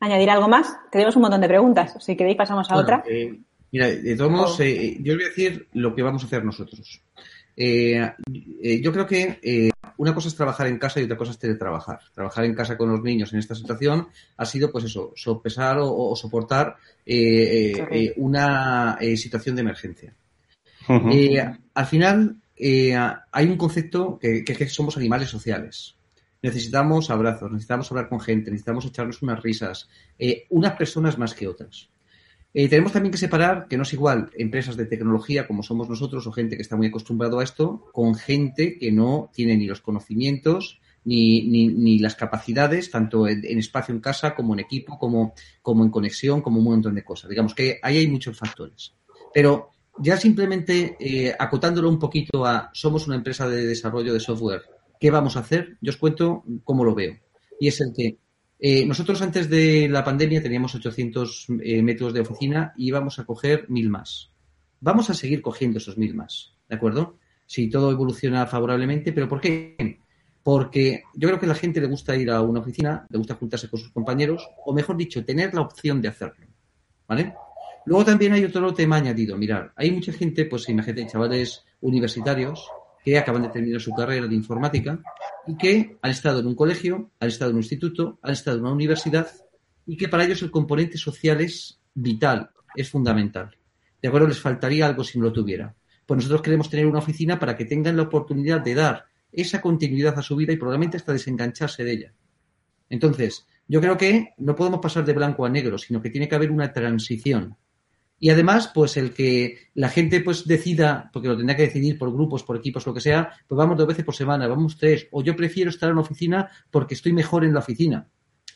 ¿añadir algo más? Tenemos un montón de preguntas. Si queréis, pasamos a otra. Eh, mira, de todos modos, yo os voy a decir lo que vamos a hacer nosotros. yo creo que una cosa es trabajar en casa y otra cosa es teletrabajar. Trabajar en casa con los niños en esta situación ha sido, pues eso, sopesar o, soportar eh, eh, eh, una situación de emergencia. al final, hay un concepto que, que, que somos animales sociales. Necesitamos abrazos, necesitamos hablar con gente, necesitamos echarnos unas risas, unas personas más que otras. Eh, tenemos también que separar que no es igual empresas de tecnología como somos nosotros o gente que está muy acostumbrado a esto con gente que no tiene ni los conocimientos ni, ni, las capacidades, tanto en, espacio en casa como en equipo, como, como en conexión, como un montón de cosas. Digamos que ahí hay muchos factores. Pero ya simplemente eh, acotándolo un poquito a somos una empresa de desarrollo de software, ¿qué vamos a hacer? Yo os cuento cómo lo veo. Y es el que eh, nosotros antes de la pandemia teníamos 800 eh, metros de oficina y íbamos a coger mil más. Vamos a seguir cogiendo esos mil más, ¿de acuerdo? Si todo evoluciona favorablemente, pero ¿por qué? Porque yo creo que a la gente le gusta ir a una oficina, le gusta juntarse con sus compañeros, o mejor dicho, tener la opción de hacerlo, ¿vale? Luego también hay otro tema añadido. Mirar, hay mucha gente, pues imagínate, chavales universitarios que acaban de terminar su carrera de informática y que han estado en un colegio, han estado en un instituto, han estado en una universidad y que para ellos el componente social es vital, es fundamental. De acuerdo, les faltaría algo si no lo tuviera. Pues nosotros queremos tener una oficina para que tengan la oportunidad de dar esa continuidad a su vida y probablemente hasta desengancharse de ella. Entonces, yo creo que no podemos pasar de blanco a negro, sino que tiene que haber una transición. Y además, pues el que la gente pues decida, porque lo tendrá que decidir por grupos, por equipos, lo que sea, pues vamos dos veces por semana, vamos tres, o yo prefiero estar en la oficina porque estoy mejor en la oficina.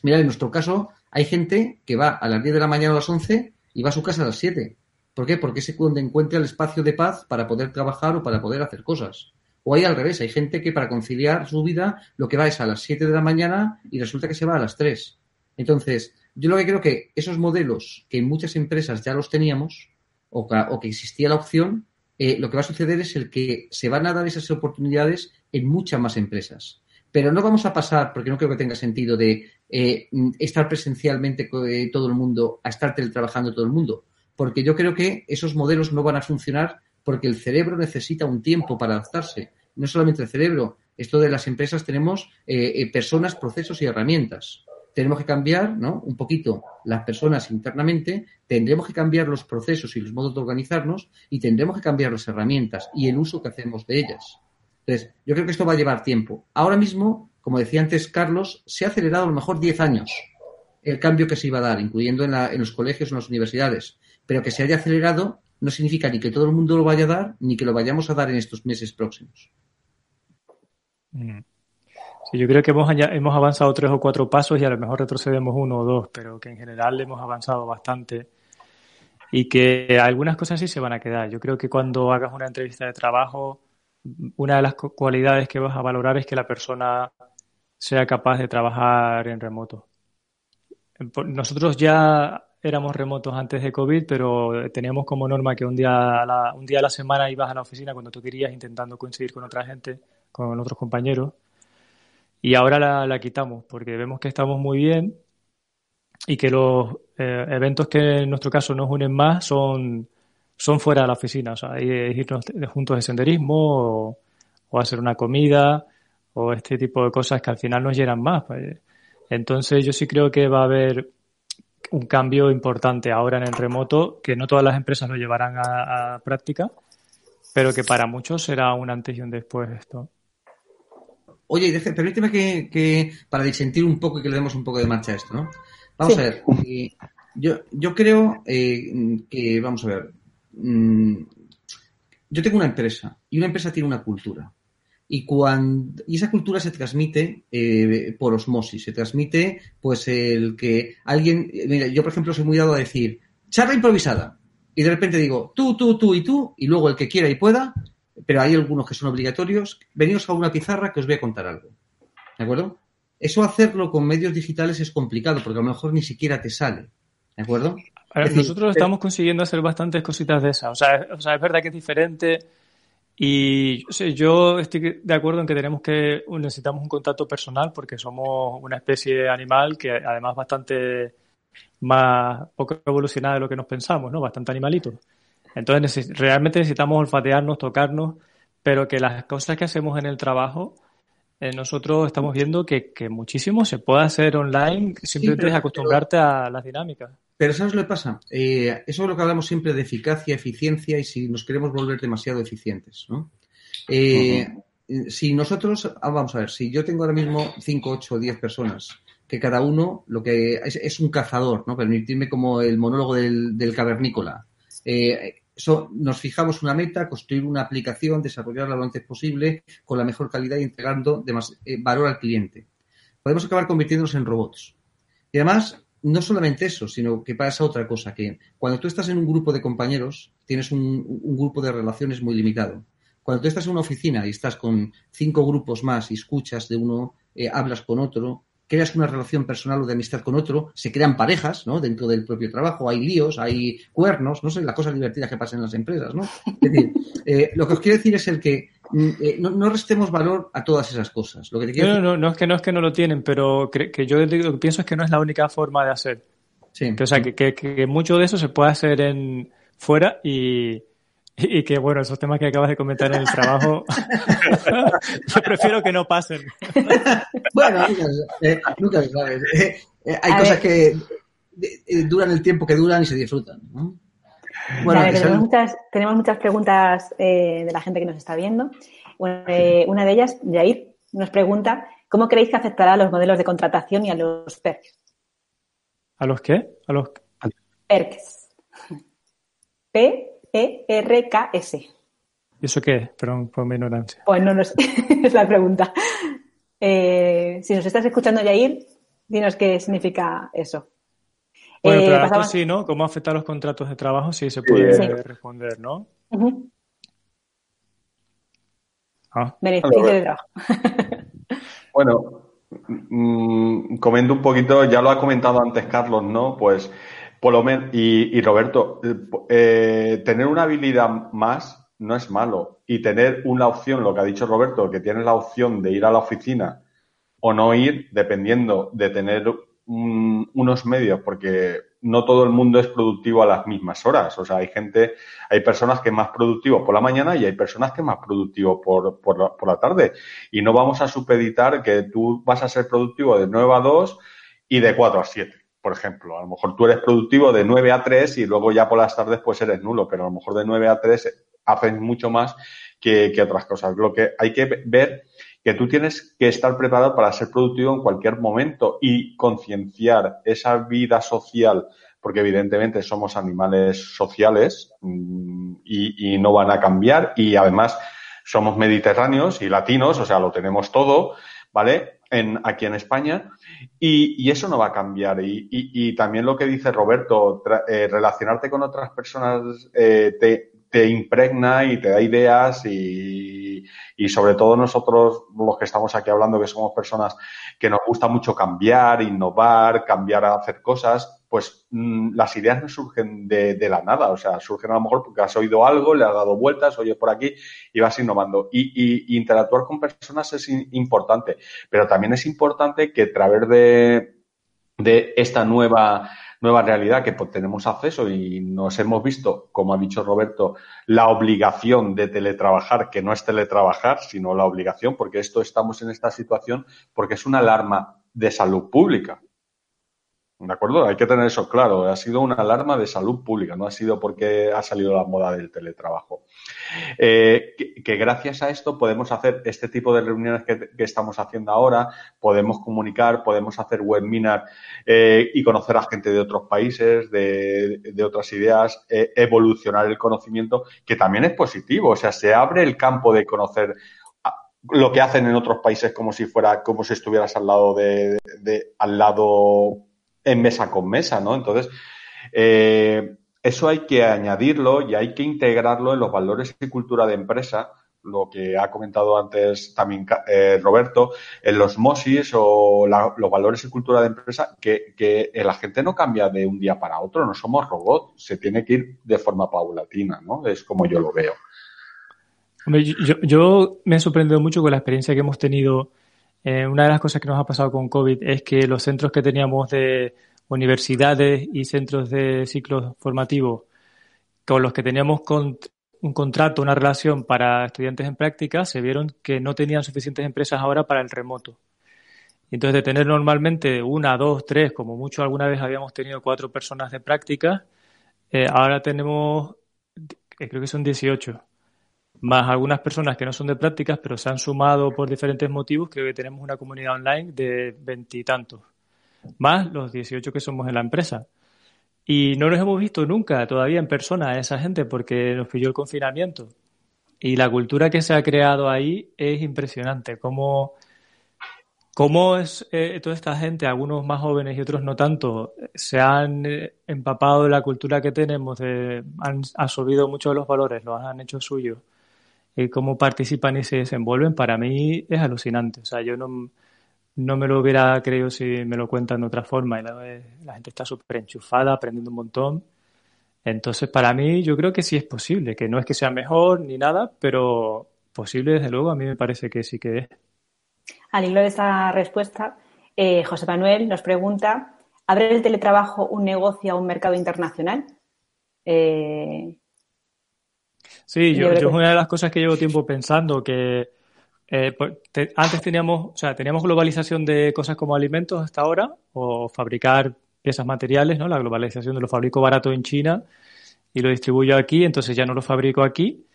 Mira, en nuestro caso hay gente que va a las 10 de la mañana a las 11 y va a su casa a las 7. ¿Por qué? Porque es donde encuentra el espacio de paz para poder trabajar o para poder hacer cosas. O hay al revés, hay gente que para conciliar su vida lo que va es a las 7 de la mañana y resulta que se va a las 3. Entonces, yo lo que creo que esos modelos que en muchas empresas ya los teníamos o que, existía la opción, eh, lo que va a suceder es el que se van a dar esas oportunidades en muchas más empresas. Pero no vamos a pasar, porque no creo que tenga sentido, de eh, estar presencialmente eh, todo el mundo a estar teletrabajando todo el mundo. Porque yo creo que esos modelos no van a funcionar porque el cerebro necesita un tiempo para adaptarse. No solamente el cerebro, esto de las empresas tenemos personas, procesos y herramientas tenemos que cambiar ¿no? un poquito las personas internamente, tendremos que cambiar los procesos y los modos de organizarnos y tendremos que cambiar las herramientas y el uso que hacemos de ellas. Entonces, yo creo que esto va a llevar tiempo. Ahora mismo, como decía antes Carlos, se ha acelerado a lo mejor 10 años el cambio que se iba a dar, incluyendo en, los colegios en las universidades. Pero que se haya acelerado no significa ni que todo el mundo lo vaya a dar, ni que lo vayamos a dar en estos meses próximos. Mm. Sí, yo creo que hemos, hemos avanzado tres o cuatro pasos y a lo mejor retrocedemos uno o dos, pero que en general hemos avanzado bastante y que algunas cosas sí se van a quedar. Yo creo que cuando hagas una entrevista de trabajo, una de las cualidades que vas a valorar es que la persona sea capaz de trabajar en remoto. Nosotros ya éramos remotos antes de COVID, pero teníamos como norma que un día, a la, un día a la semana ibas a la oficina cuando tú querías, intentando coincidir con otra gente, con otros compañeros. Y ahora la, la quitamos porque vemos que estamos muy bien y que los eh, eventos que en nuestro caso nos unen más son, son fuera de la oficina, o sea, irnos juntos de senderismo o, hacer una comida o este tipo de cosas que al final nos llenan más. Pues. Entonces yo sí creo que va a haber un cambio importante ahora en el remoto, que no todas las empresas lo llevarán a, práctica, pero que para muchos será un antes y un después esto. Oye, permíteme que, que, para disentir un poco y que le demos un poco de marcha a esto, ¿no? Vamos a ver. yo, yo creo eh, que, vamos a ver. Mm, yo tengo una empresa y una empresa tiene una cultura. Y, cuando, y esa cultura se transmite eh, por osmosis, se transmite pues el que alguien, mira, yo por ejemplo soy muy dado a decir, charla improvisada, y de repente digo, tú, tú, tú y tú, y luego el que quiera y pueda, pero hay algunos que son obligatorios, venidos a una pizarra que os voy a contar algo. ¿De acuerdo? Eso hacerlo con medios digitales es complicado porque a lo mejor ni siquiera te sale. ¿De acuerdo? nosotros estamos consiguiendo hacer bastantes cositas de esas. O sea, o sea, es verdad que es diferente y yo estoy de acuerdo en que tenemos que necesitamos un contacto personal porque somos una especie animal que además bastante más poco evolucionada de lo que nos pensamos, ¿no? Bastante animalito. Entonces realmente necesitamos olfatearnos, tocarnos, pero que las cosas que hacemos en el trabajo eh, nosotros estamos viendo que, muchísimo se puede hacer online, simplemente es acostumbrarte a las dinámicas. Pero ¿sabes lo que pasa? Eh, eso es lo que hablamos siempre de eficacia, eficiencia y si nos queremos volver demasiado eficientes, ¿no? Eh, si nosotros, ah, vamos a ver, si yo tengo ahora mismo 5, 8, 10 personas, que cada uno lo que es, un cazador, ¿no? Permitirme como el monólogo del, del cavernícola. Eh, nos fijamos una meta, construir una aplicación, desarrollarla lo antes posible, con la mejor calidad y entregando eh, valor al cliente. Podemos acabar convirtiéndonos en robots. Y además, no solamente eso, sino que pasa otra cosa, que cuando tú estás en un grupo de compañeros, tienes un, grupo de relaciones muy limitado. Cuando tú estás en una oficina y estás con cinco grupos más y escuchas de uno, eh, hablas con otro, creas una relación personal o de amistad con otro, se crean parejas, ¿no? Dentro del propio trabajo, hay líos, hay cuernos, no sé, las cosas divertidas que pasan en las empresas, ¿no? Es decir, eh, lo que os quiero decir es el que mm, eh, no, restemos valor a todas esas cosas. Lo que no, no, no, es que no es que no lo tienen, pero que yo lo que pienso es que no es la única forma de hacer. Sí. o sea, que, que, que mucho de eso se puede hacer en fuera y, y que bueno, esos temas que acabas de comentar en el trabajo, yo prefiero que no pasen. bueno, nunca, se sabe. Eh, eh, hay cosas que eh, duran el tiempo que duran y se disfrutan. Bueno, tenemos, muchas, tenemos muchas preguntas de la gente que nos está viendo. una de ellas, Jair, nos pregunta, ¿cómo creéis que afectará a los modelos de contratación y a los PERCs? ¿A los qué? A los PERCs. P e-R-K-S. ¿Y eso qué es? Perdón por mi ignorancia. Pues no lo sé, es la pregunta. Eh, si nos estás escuchando, Yair, dinos qué significa eso. Bueno, eh, pero sí, ¿no? ¿Cómo afecta a los contratos de trabajo? Sí, se puede responder, ¿no? ah. Beneficio de trabajo. bueno, mm, comento un poquito, ya lo ha comentado antes Carlos, ¿no? Pues por lo menos, y, Roberto, eh, eh, tener una habilidad más no es malo. Y tener una opción, lo que ha dicho Roberto, que tienes la opción de ir a la oficina o no ir, dependiendo de tener unos medios, porque no todo el mundo es productivo a las mismas horas. O sea, hay gente, hay personas que es más productivo por la mañana y hay personas que es más productivo por, por, la, por la tarde. Y no vamos a supeditar que tú vas a ser productivo de 9 a 2 y de 4 a 7 por ejemplo. A lo mejor tú eres productivo de 9 a 3 y luego ya por las tardes pues eres nulo, pero a lo mejor de 9 a 3 haces mucho más que, otras cosas. Lo que hay que ver que tú tienes que estar preparado para ser productivo en cualquier momento y concienciar esa vida social, porque evidentemente somos animales sociales mm, y, y no van a cambiar y además somos mediterráneos y latinos, o sea, lo tenemos todo, ¿vale? En, aquí en España y, eso no va a cambiar. Y, también lo que dice Roberto, eh, relacionarte con otras personas eh, te, te impregna y te da ideas y, y, sobre todo nosotros, los que estamos aquí hablando, que somos personas que nos gusta mucho cambiar, innovar, cambiar a hacer cosas, pues mm, las ideas no surgen de, de, la nada, o sea, surgen a lo mejor porque has oído algo, le has dado vueltas, oyes por aquí y vas innovando. Y, interactuar con personas es importante, pero también es importante que a través de, de esta nueva nueva realidad que pues, tenemos acceso y nos hemos visto, como ha dicho Roberto, la obligación de teletrabajar, que no es teletrabajar, sino la obligación, porque esto estamos en esta situación porque es una alarma de salud pública. ¿De acuerdo? Hay que tener eso claro. Ha sido una alarma de salud pública, no ha sido porque ha salido la moda del teletrabajo. Eh, que, gracias a esto podemos hacer este tipo de reuniones que, estamos haciendo ahora, podemos comunicar, podemos hacer webinar eh, y conocer a gente de otros países, de, otras ideas, eh, evolucionar el conocimiento, que también es positivo. O sea, se abre el campo de conocer lo que hacen en otros países como si fuera, como si estuvieras al lado de, de al lado en mesa con mesa, ¿no? Entonces, eh, eso hay que añadirlo y hay que integrarlo en los valores y cultura de empresa, lo que ha comentado antes también eh, Roberto, en los MOSIS o los valores y cultura de empresa, que, que, la gente no cambia de un día para otro, no somos robots, se tiene que ir de forma paulatina, ¿no? Es como yo lo veo. yo, yo, me he sorprendido mucho con la experiencia que hemos tenido eh, una de las cosas que nos ha pasado con COVID es que los centros que teníamos de universidades y centros de ciclos formativos con los que teníamos un contrato, una relación para estudiantes en práctica, se vieron que no tenían suficientes empresas ahora para el remoto. Entonces, de tener normalmente una, dos, tres, como mucho alguna vez habíamos tenido cuatro personas de práctica, eh, ahora tenemos, eh, creo que son 18 más algunas personas que no son de prácticas, pero se han sumado por diferentes motivos, creo que tenemos una comunidad online de veintitantos, más los 18 que somos en la empresa. Y no nos hemos visto nunca todavía en persona a esa gente porque nos pilló el confinamiento. Y la cultura que se ha creado ahí es impresionante. Cómo, cómo es eh, toda esta gente, algunos más jóvenes y otros no tanto, se han eh, empapado de la cultura que tenemos, han absorbido muchos de los valores, los han hecho suyos eh, cómo participan y se desenvuelven, para mí es alucinante. O sea, yo no, no me lo hubiera creído si me lo cuentan de otra forma. Y la, gente está súper enchufada, aprendiendo un montón. Entonces, para mí, yo creo que sí es posible, que no es que sea mejor ni nada, pero posible, desde luego, a mí me parece que sí que es. Al hilo de esta respuesta, eh, José Manuel nos pregunta, ¿abre el teletrabajo un negocio a un mercado internacional? Eh, Sí, yo, yo, es una de las cosas que llevo tiempo pensando, que eh, pues, antes teníamos, o sea, teníamos globalización de cosas como alimentos hasta ahora, o fabricar piezas materiales, ¿no? La globalización de lo fabrico barato en China y lo distribuyo aquí, entonces ya no lo fabrico aquí.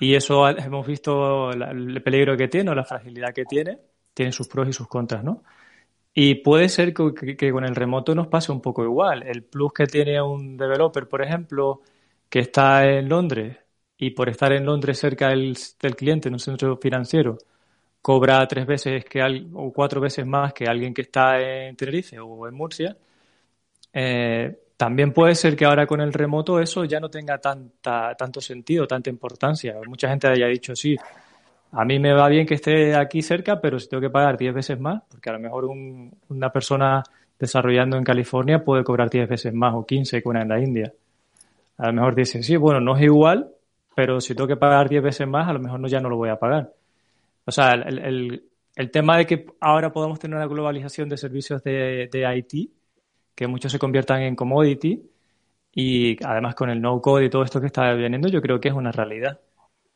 Y eso hemos visto el peligro que tiene o la fragilidad que tiene. Tiene sus pros y sus contras, ¿no? Y puede ser que, que, con el remoto nos pase un poco igual. El plus que tiene un developer, por ejemplo, que está en Londres y por estar en Londres cerca del, cliente, en un centro financiero, cobra tres veces que o cuatro veces más que alguien que está en Tenerife o en Murcia, eh, también puede ser que ahora con el remoto eso ya no tenga tanta, tanto sentido, tanta importancia. Mucha gente haya dicho, sí, a mí me va bien que esté aquí cerca, pero si tengo que pagar diez veces más, porque a lo mejor una persona desarrollando en California puede cobrar diez veces más o quince que una en la India. A lo mejor dice, sí, bueno, no es igual, pero si tengo que pagar 10 veces más, a lo mejor no, ya no lo voy a pagar. O sea, el, el, el tema de que ahora podamos tener una globalización de servicios de, de IT, que muchos se conviertan en commodity, y además con el no-code y todo esto que está viniendo, yo creo que es una realidad.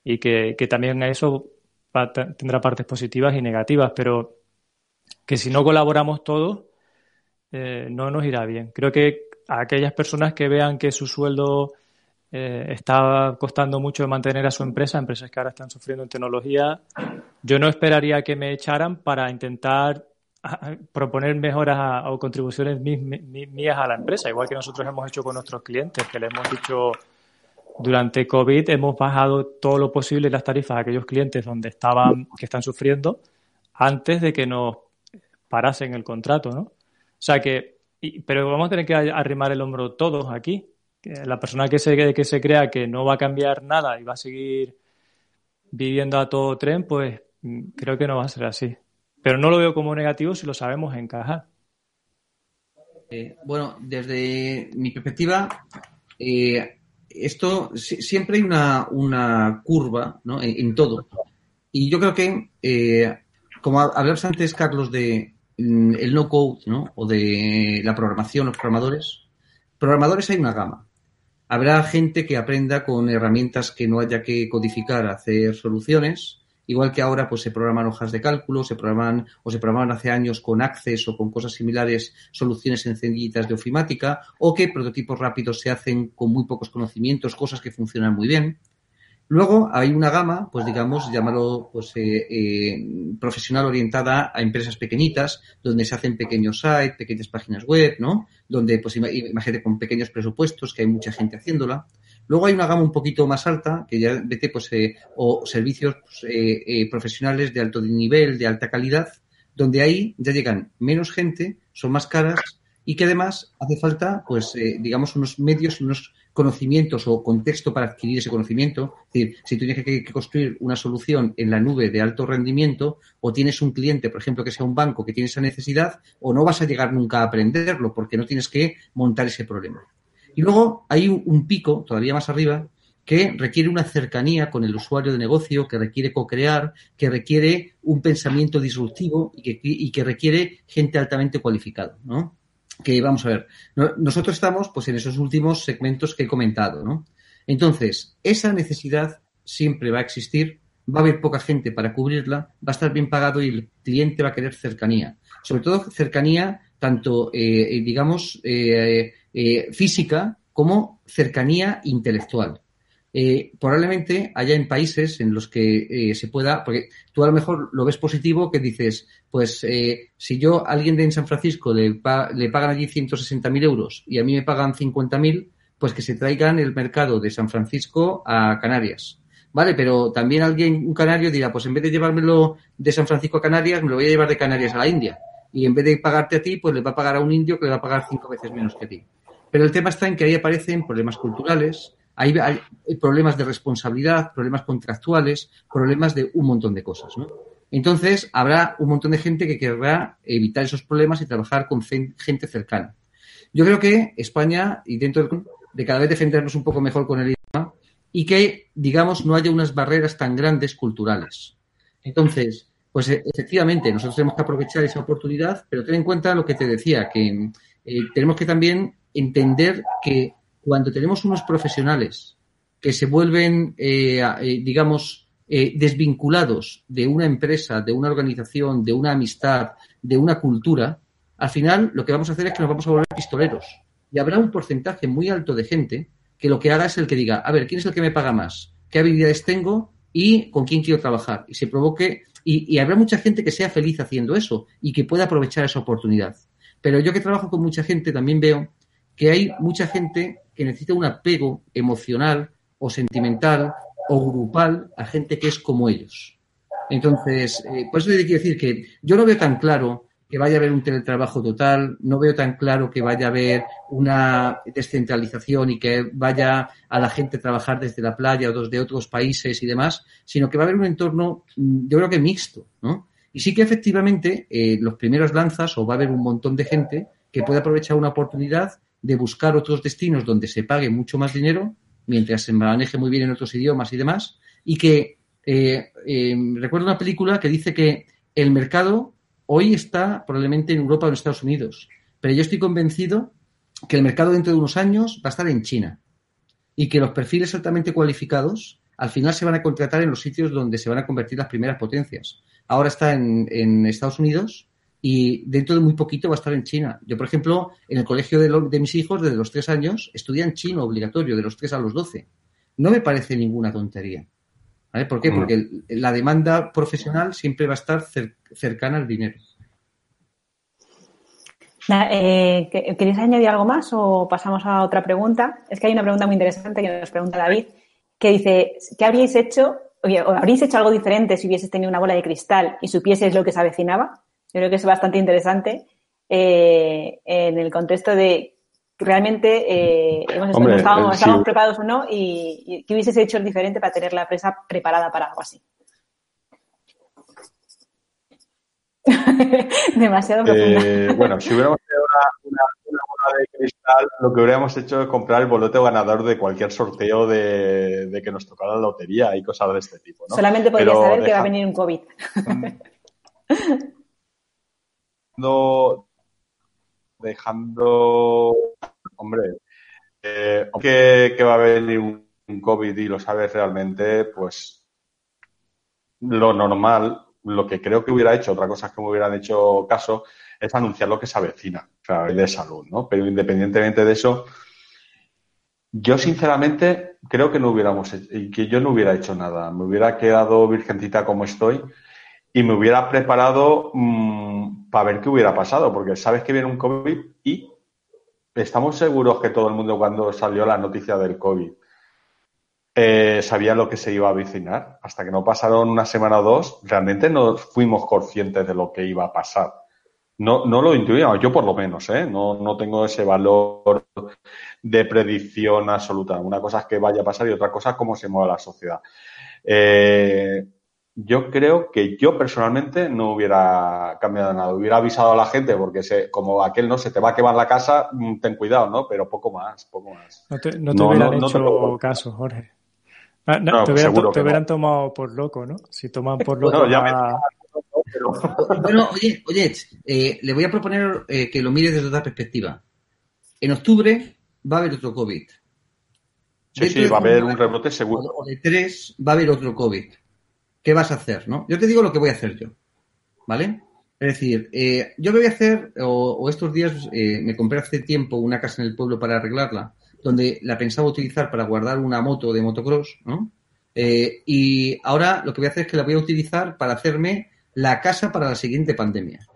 Y que, que también eso tendrá partes positivas y negativas, pero que si no colaboramos todos, eh, no nos irá bien. Creo que a aquellas personas que vean que su sueldo eh, está costando mucho mantener a su empresa, empresas que ahora están sufriendo en tecnología. Yo no esperaría que me echaran para intentar proponer mejoras o contribuciones mías a la empresa, igual que nosotros hemos hecho con nuestros clientes, que le hemos dicho durante COVID hemos bajado todo lo posible las tarifas a aquellos clientes donde estaban, que están sufriendo, antes de que nos parasen el contrato, ¿no? O sea que, pero vamos a tener que arrimar el hombro todos aquí. La persona que se, que se crea que no va a cambiar nada y va a seguir viviendo a todo tren, pues mm, creo que no va a ser así. Pero no lo veo como negativo si lo sabemos encajar. Eh, bueno, desde mi perspectiva, eh, esto siempre hay una, curva ¿no? en, todo. Y yo creo que, eh, como hablabas antes, Carlos, de mm, el no code ¿no? o de la programación, los programadores, programadores hay una gama. Habrá gente que aprenda con herramientas que no haya que codificar, hacer soluciones Igual que ahora pues se programan hojas de cálculo, se programan o se programaban hace años con Access o con cosas similares soluciones sencillitas de ofimática o que prototipos rápidos se hacen con muy pocos conocimientos, cosas que funcionan muy bien. Luego hay una gama, pues digamos, llámalo pues, eh, eh, profesional orientada a empresas pequeñitas, donde se hacen pequeños sites, pequeñas páginas web, ¿no? Donde, pues imagínate, con pequeños presupuestos, que hay mucha gente haciéndola. Luego hay una gama un poquito más alta, que ya vete, pues, eh, o servicios pues, eh, eh, profesionales de alto nivel, de alta calidad, donde ahí ya llegan menos gente, son más caras y que además hace falta, pues, digamos, unos medios, unos conocimientos o contexto para adquirir ese conocimiento. Es decir, si tú tienes que, construir una solución en la nube de alto rendimiento o tienes un cliente, por ejemplo, que sea un banco que tiene esa necesidad, o no vas a llegar nunca a aprenderlo porque no tienes que montar ese problema. Y luego hay un, pico, todavía más arriba, que requiere una cercanía con el usuario de negocio, que requiere co-crear, que requiere un pensamiento disruptivo y que, requiere gente altamente cualificada, ¿no? Que vamos a ver, nosotros estamos pues en esos últimos segmentos que he comentado, ¿no? Entonces, esa necesidad siempre va a existir, va a haber poca gente para cubrirla, va a estar bien pagado y el cliente va a querer cercanía. Sobre todo cercanía, tanto, eh, digamos, eh, eh, física como cercanía intelectual. Eh, probablemente haya en países en los que eh, se pueda, porque tú a lo mejor lo ves positivo que dices, pues si yo a alguien de en San Francisco le, le pagan allí 160.000 euros y a mí me pagan 50.000, pues que se traigan el mercado de San Francisco a Canarias. Vale, pero también alguien, un canario dirá, pues en vez de llevármelo de San Francisco a Canarias, me lo voy a llevar de Canarias a la India. Y en vez de pagarte a ti, pues le va a pagar a un indio que le va a pagar cinco veces menos que a ti. Pero el tema está en que ahí aparecen problemas culturales, hay, problemas de responsabilidad, problemas contractuales, problemas de un montón de cosas. ¿no? Entonces, habrá un montón de gente que querrá evitar esos problemas y trabajar con gente cercana. Yo creo que España, y dentro de, cada vez defendernos un poco mejor con el idioma, y que, digamos, no haya unas barreras tan grandes culturales. Entonces, pues e, efectivamente, nosotros tenemos que aprovechar esa oportunidad, pero ten en cuenta lo que te decía, que eh, tenemos que también entender que cuando tenemos unos profesionales que se vuelven, eh, eh, digamos, eh, desvinculados de una empresa, de una organización, de una amistad, de una cultura, al final lo que vamos a hacer es que nos vamos a volver pistoleros. Y habrá un porcentaje muy alto de gente que lo que haga es el que diga, a ver, ¿quién es el que me paga más? ¿Qué habilidades tengo? Y con quién quiero trabajar. Y se provoque, y, y habrá mucha gente que sea feliz haciendo eso y que pueda aprovechar esa oportunidad. Pero yo que trabajo con mucha gente también veo que hay mucha gente que necesita un apego emocional o sentimental o grupal a gente que es como ellos. Entonces, eh, por eso te quiero decir que yo no veo tan claro que vaya a haber un teletrabajo total, no veo tan claro que vaya a haber una descentralización y que vaya a la gente a trabajar desde la playa o desde otros países y demás, sino que va a haber un entorno, mm, yo creo que mixto, ¿no? Y sí que efectivamente eh, los primeros lanzas o va a haber un montón de gente que puede aprovechar una oportunidad de buscar otros destinos donde se pague mucho más dinero, mientras se maneje muy bien en otros idiomas y demás, y que eh, eh, recuerdo una película que dice que el mercado hoy está probablemente en Europa o en Estados Unidos, pero yo estoy convencido que el mercado dentro de unos años va a estar en China y que los perfiles altamente cualificados al final se van a contratar en los sitios donde se van a convertir las primeras potencias. Ahora está en, en Estados Unidos y dentro de muy poquito va a estar en China. Yo, por ejemplo, en el colegio de, mis hijos, desde los tres años, estudian chino obligatorio, de los tres a los doce. No me parece ninguna tontería. ¿Por qué? Mm. Porque la demanda profesional siempre va a estar cercana al dinero. Eh, ¿Queréis añadir algo más o pasamos a otra pregunta? Es que hay una pregunta muy interesante que nos pregunta David, que dice, ¿qué habríais hecho, o habríais hecho algo diferente si hubieses tenido una bola de cristal y supieses lo que se avecinaba? Creo que es bastante interesante eh, en el contexto de realmente eh, hemos estábamos, preparados o no y, y qué hubieses hecho diferente para tener la empresa preparada para algo así. Demasiado eh, bueno, si hubiéramos tenido una, bola de cristal, lo que hubiéramos hecho es comprar el boleto ganador de cualquier sorteo de, que nos tocara la lotería y cosas de este tipo. ¿no? Solamente podría saber que va a venir un COVID. no, dejando, hombre, eh, que, va a venir un, COVID y lo sabes realmente, pues lo normal lo que creo que hubiera hecho, otra cosa que me hubieran hecho caso, es anunciar lo que se avecina, o sea, de salud, ¿no? Pero independientemente de eso, yo sinceramente creo que no hubiéramos y que yo no hubiera hecho nada. Me hubiera quedado virgencita como estoy y me hubiera preparado mm, para ver qué hubiera pasado, porque sabes que viene un COVID y estamos seguros que todo el mundo cuando salió la noticia del COVID eh, sabía lo que se iba a avicinar. Hasta que no pasaron una semana o dos, realmente no fuimos conscientes de lo que iba a pasar. No, no lo intuíamos, yo por lo menos, ¿eh? no, no tengo ese valor de predicción absoluta. Una cosa es que vaya a pasar y otra cosa es cómo se mueve la sociedad. Eh, yo creo que yo personalmente no hubiera cambiado nada. Hubiera avisado a la gente porque se, como aquel no se te va a quemar la casa, mm, ten cuidado, ¿no? Pero poco más, poco más. No te, no te hubieran hecho caso, Jorge. Ah, no, te, hubieran, tomado por loco, ¿no? Si toman por loco. bueno, oye, oye eh, le voy a proponer eh, que lo mire desde otra perspectiva. En octubre va a haber otro COVID. Sí, sí, va a haber un rebrote seguro. O de tres va a haber otro COVID. ¿Qué vas a hacer, no? Yo te digo lo que voy a hacer yo. ¿Vale? Es decir, eh, yo lo voy a hacer, o estos días me compré hace tiempo una casa en el pueblo para arreglarla donde la pensaba utilizar para guardar una moto de motocross, ¿no? Eh, y ahora lo que voy a hacer es que la voy a utilizar para hacerme la casa para la siguiente pandemia.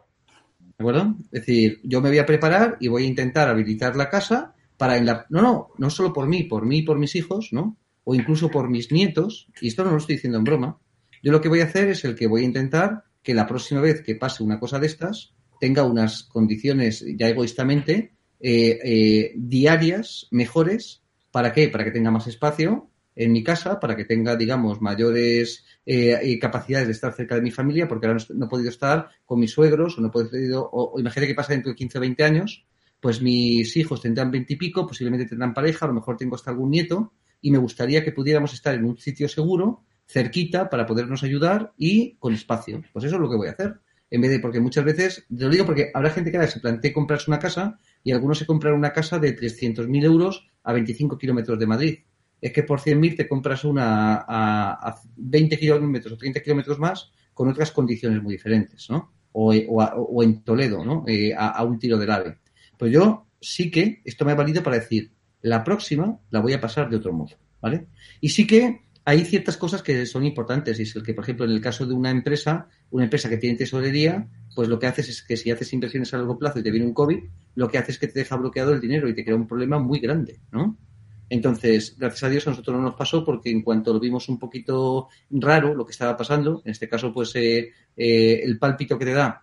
¿De acuerdo? Es decir, yo me voy a preparar y voy a intentar habilitar la casa para en la... No, no, no solo por mí, por mí y por mis hijos, ¿no? O incluso por mis nietos, y esto no lo estoy diciendo en broma. Yo lo que voy a hacer es el que voy a intentar que la próxima vez que pase una cosa de estas tenga unas condiciones ya egoístamente eh, eh, diarias mejores. ¿Para qué? Para que tenga más espacio en mi casa, para que tenga, digamos, mayores eh, capacidades de estar cerca de mi familia, porque ahora no, he podido estar con mis suegros, o no he podido, o, imagínate que pasa dentro de 15 o 20 años, pues mis hijos tendrán 20 y pico, posiblemente tendrán pareja, a lo mejor tengo hasta algún nieto, y me gustaría que pudiéramos estar en un sitio seguro, cerquita, para podernos ayudar y con espacio. Pues eso es lo que voy a hacer. En vez de, porque muchas veces, te lo digo porque habrá gente que se plantea comprarse una casa y algunos se compran una casa de 300.000 euros a 25 kilómetros de Madrid. Es que por 100.000 te compras una a, 20 kilómetros o 30 kilómetros más con otras condiciones muy diferentes, ¿no? O, o, en Toledo, ¿no? Eh, a, un tiro del ave. Pues yo sí que esto me ha valido para decir, la próxima la voy a pasar de otro modo, ¿vale? Y sí que hay ciertas cosas que son importantes y es el que, por ejemplo, en el caso de una empresa, una empresa que tiene tesorería, pues lo que haces es que si haces inversiones a largo plazo y te viene un COVID, lo que haces es que te deja bloqueado el dinero y te crea un problema muy grande, ¿no? Entonces, gracias a Dios a nosotros no nos pasó porque en cuanto lo vimos un poquito raro lo que estaba pasando, en este caso pues eh, eh, el pálpito que te da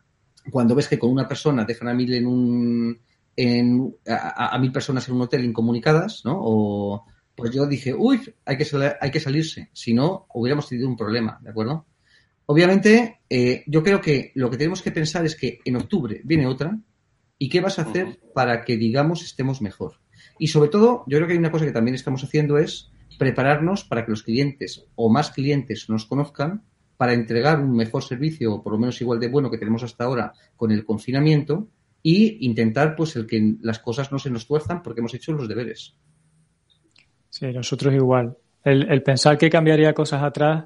cuando ves que con una persona dejan a mil en un en, a, a, mil personas en un hotel incomunicadas, ¿no? O, pues yo dije, uy, hay que, hay que salirse, si no, hubiéramos tenido un problema, ¿de acuerdo? Obviamente, eh, yo creo que lo que tenemos que pensar es que en octubre viene otra y qué vas a hacer para que, digamos, estemos mejor. Y sobre todo, yo creo que hay una cosa que también estamos haciendo es prepararnos para que los clientes o más clientes nos conozcan para entregar un mejor servicio, o por lo menos igual de bueno que tenemos hasta ahora con el confinamiento, y intentar pues el que las cosas no se nos tuerzan porque hemos hecho los deberes. Sí, nosotros igual. El, pensar que cambiaría cosas atrás,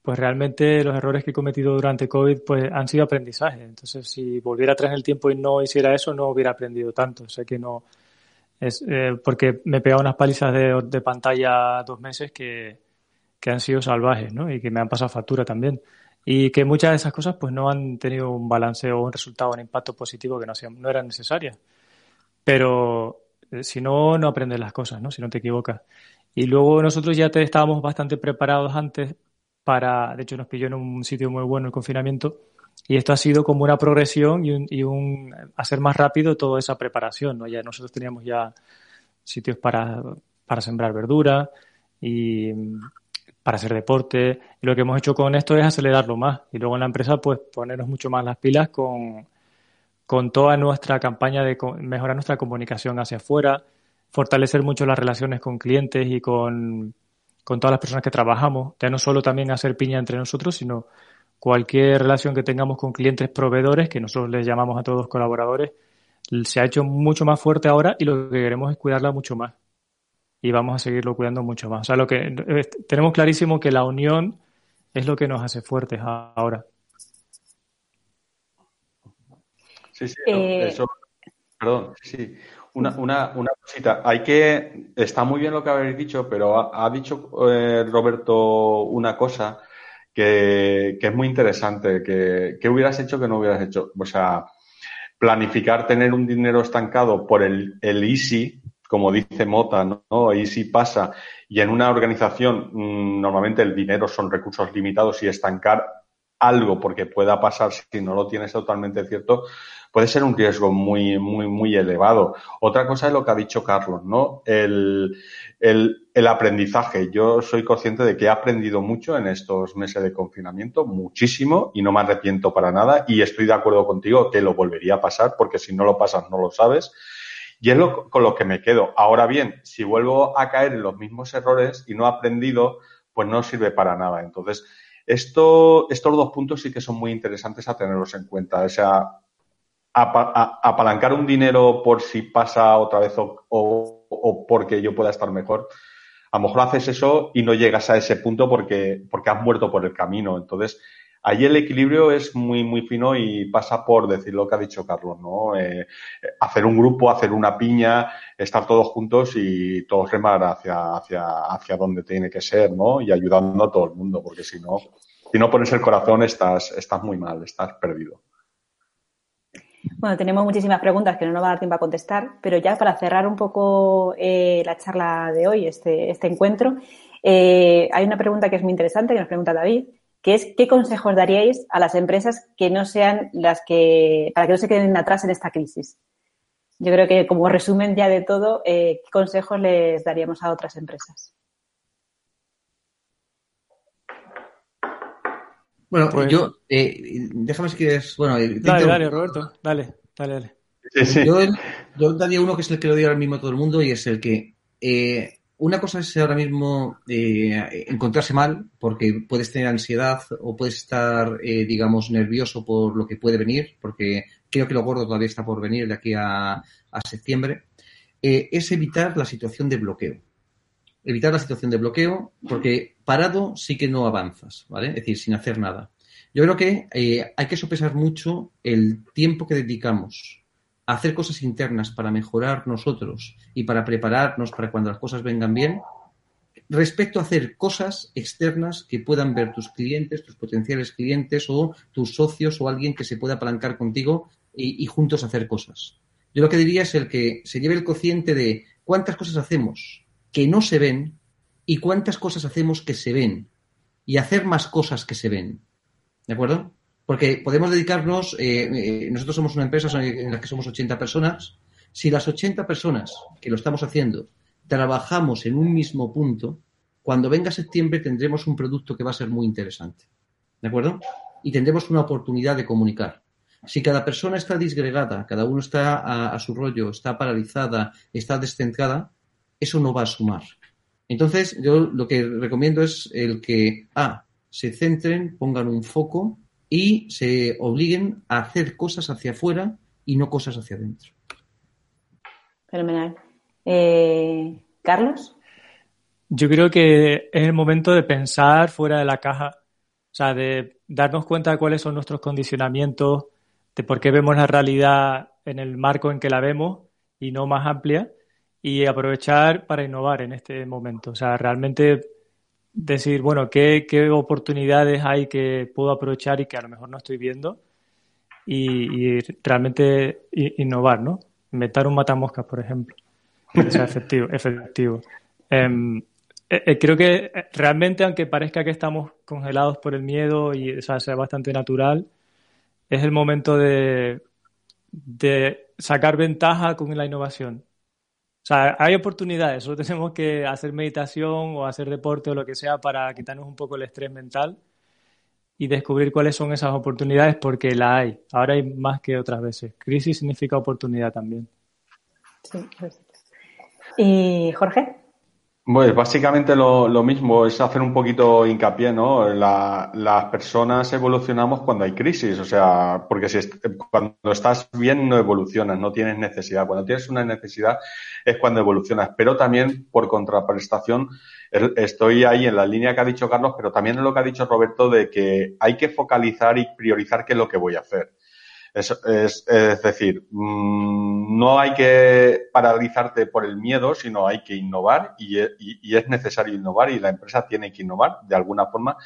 pues realmente los errores que he cometido durante COVID pues han sido aprendizaje. Entonces, si volviera atrás en el tiempo y no hiciera eso, no hubiera aprendido tanto. O sea que no es eh, porque me he pegado unas palizas de, de pantalla dos meses que, que, han sido salvajes, ¿no? Y que me han pasado factura también. Y que muchas de esas cosas pues no han tenido un balance o un resultado, un impacto positivo que no, no eran necesarias. Pero si no, no aprendes las cosas, ¿no? Si no te equivocas. Y luego nosotros ya te, estábamos bastante preparados antes para, de hecho nos pilló en un sitio muy bueno el confinamiento, Y esto ha sido como una progresión y un, y un hacer más rápido toda esa preparación, ¿no? Ya nosotros teníamos ya sitios para, para sembrar verdura y para hacer deporte. Y lo que hemos hecho con esto es acelerarlo más. Y luego en la empresa, pues ponernos mucho más las pilas con, con toda nuestra campaña de mejorar nuestra comunicación hacia afuera, fortalecer mucho las relaciones con clientes y con, con todas las personas que trabajamos. Ya no solo también hacer piña entre nosotros, sino cualquier relación que tengamos con clientes proveedores, que nosotros les llamamos a todos colaboradores, se ha hecho mucho más fuerte ahora y lo que queremos es cuidarla mucho más y vamos a seguirlo cuidando mucho más. O sea, lo que eh, tenemos clarísimo que la unión es lo que nos hace fuertes ahora. Sí, sí, eh, eso, perdón, sí. Una, una, una, cosita. Hay que. Está muy bien lo que habéis dicho, pero ha, dicho eh, Roberto una cosa que, que, es muy interesante. Que, ¿Qué hubieras hecho que no hubieras hecho? O sea, planificar tener un dinero estancado por el, el easy como dice Mota, ¿no? Y si pasa, y en una organización mm, normalmente el dinero son recursos limitados y estancar algo porque pueda pasar si no lo tienes totalmente cierto, puede ser un riesgo muy, muy, muy elevado. Otra cosa es lo que ha dicho Carlos, ¿no? El, el, el aprendizaje. Yo soy consciente de que he aprendido mucho en estos meses de confinamiento, muchísimo, y no me arrepiento para nada, y estoy de acuerdo contigo que lo volvería a pasar, porque si no lo pasas no lo sabes. Y es lo, con lo que me quedo. Ahora bien, si vuelvo a caer en los mismos errores y no he aprendido, pues no sirve para nada. Entonces, esto, estos dos puntos sí que son muy interesantes a tenerlos en cuenta. O sea, apalancar un dinero por si pasa otra vez o, o, porque yo pueda estar mejor. A lo mejor haces eso y no llegas a ese punto porque, porque has muerto por el camino. Entonces, Ahí el equilibrio es muy, muy fino y pasa por decir lo que ha dicho Carlos, ¿no? Eh, hacer un grupo, hacer una piña, estar todos juntos y todos remar hacia, hacia, hacia donde tiene que ser, ¿no? Y ayudando a todo el mundo, porque si no, si no pones el corazón estás, estás muy mal, estás perdido. Bueno, tenemos muchísimas preguntas que no nos va a dar tiempo a contestar, pero ya para cerrar un poco eh, la charla de hoy, este, este encuentro, eh, hay una pregunta que es muy interesante que nos pregunta David, que es qué consejos daríais a las empresas que no sean las que, para que no se queden atrás en esta crisis. Yo creo que como resumen ya de todo, eh, ¿qué consejos les daríamos a otras empresas? Bueno, pues yo, eh, déjame si quieres, bueno, dale, dale, Roberto, dale, dale, dale. Yo, yo, daría uno que es el que lo digo ahora mismo a todo el mundo y es el que eh, una cosa es ahora mismo eh, encontrarse mal porque puedes tener ansiedad o puedes estar, eh, digamos, nervioso por lo que puede venir, porque creo que lo gordo todavía está por venir de aquí a, septiembre. Eh, es evitar la situación de bloqueo. Evitar la situación de bloqueo porque parado sí que no avanzas, ¿vale? Es decir, sin hacer nada. Yo creo que hay que sopesar mucho el tiempo que dedicamos hacer cosas internas para mejorar nosotros y para prepararnos para cuando las cosas vengan bien, respecto a hacer cosas externas que puedan ver tus clientes, tus potenciales clientes o tus socios o alguien que se pueda apalancar contigo y, juntos hacer cosas. Yo lo que diría es el que se lleve el cociente de cuántas cosas hacemos que no se ven y cuántas cosas hacemos que se ven y hacer más cosas que se ven. ¿De acuerdo? Porque podemos dedicarnos, eh, eh, nosotros somos una empresa en la que somos 80 personas, si las 80 personas que lo estamos haciendo trabajamos en un mismo punto, cuando venga septiembre tendremos un producto que va a ser muy interesante. ¿De acuerdo? Y tendremos una oportunidad de comunicar. Si cada persona está disgregada, cada uno está a, a su rollo, está paralizada, está descentrada, eso no va a sumar. Entonces, yo lo que recomiendo es el que, A, se centren, pongan un foco y se obliguen a hacer cosas hacia afuera y no cosas hacia adentro. Fenomenal. Eh, Carlos. Yo creo que es el momento de pensar fuera de la caja, o sea, de darnos cuenta de cuáles son nuestros condicionamientos, de por qué vemos la realidad en el marco en que la vemos y no más amplia, y aprovechar para innovar en este momento. O sea, realmente decir, bueno, ¿qué, qué oportunidades hay que puedo aprovechar y que a lo mejor no estoy viendo y, realmente innovar, ¿no? Inventar un matamoscas, por ejemplo, que sea efectivo. efectivo. Em, eh, eh, creo que eh, realmente, aunque parezca que estamos congelados por el miedo y o sea, sea bastante natural, es el momento de, de sacar ventaja con la innovación. O sea, hay oportunidades, solo tenemos que hacer meditación o hacer deporte o lo que sea para quitarnos un poco el estrés mental y descubrir cuáles son esas oportunidades porque la hay. Ahora hay más que otras veces. Crisis significa oportunidad también. Sí. ¿Y Jorge? Pues básicamente lo, lo, mismo, es hacer un poquito hincapié, ¿no? las personas evolucionamos cuando hay crisis, o sea, porque si cuando estás bien no evolucionas, no tienes necesidad. Cuando tienes una necesidad es cuando evolucionas. Pero también, por contraprestación, estoy ahí en la línea que ha dicho Carlos, pero también en lo que ha dicho Roberto de que hay que focalizar y priorizar qué es lo que voy a hacer. Es, es, es, decir, mm, no hay que paralizarte por el miedo, sino hay que innovar y, y, y, es necesario innovar y la empresa tiene que innovar de alguna forma,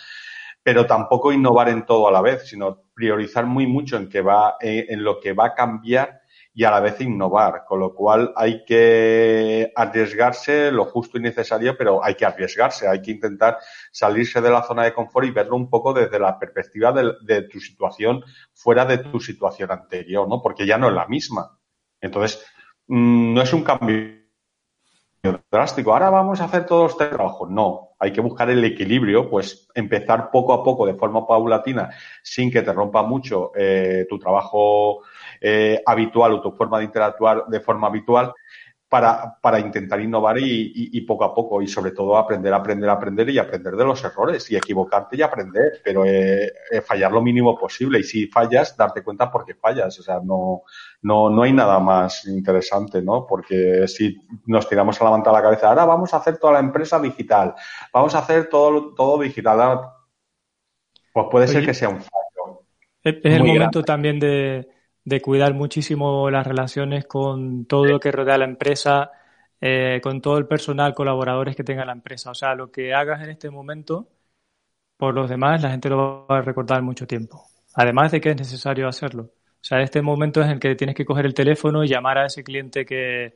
pero tampoco innovar en todo a la vez, sino priorizar muy mucho en, que va, en, en lo que va a cambiar y a la vez innovar, con lo cual hay que arriesgarse lo justo y necesario, pero hay que arriesgarse, hay que intentar salirse de la zona de confort y verlo un poco desde la perspectiva de, tu situación fuera de tu situación anterior, ¿no? Porque ya no es la misma. Entonces, mmm, no es un cambio drástico. Ahora vamos a hacer todos este trabajo. No, hay que buscar el equilibrio, pues empezar poco a poco de forma paulatina, sin que te rompa mucho eh, tu trabajo eh, habitual o tu forma de interactuar de forma habitual para, para intentar innovar y, y, y, poco a poco y sobre todo aprender, aprender, aprender y aprender de los errores y equivocarte y aprender, pero eh, eh, fallar lo mínimo posible y si fallas, darte cuenta por qué fallas. O sea, no, no, no hay nada más interesante, ¿no? Porque si nos tiramos a levantar la cabeza, ahora vamos a hacer toda la empresa digital, vamos a hacer todo, todo digital, pues puede Oye, ser que sea un fallo. Es el momento grande. también de de cuidar muchísimo las relaciones con todo lo que rodea la empresa, eh, con todo el personal, colaboradores que tenga la empresa. O sea, lo que hagas en este momento, por los demás, la gente lo va a recordar mucho tiempo. Además de que es necesario hacerlo. O sea, este momento es en el que tienes que coger el teléfono y llamar a ese cliente que,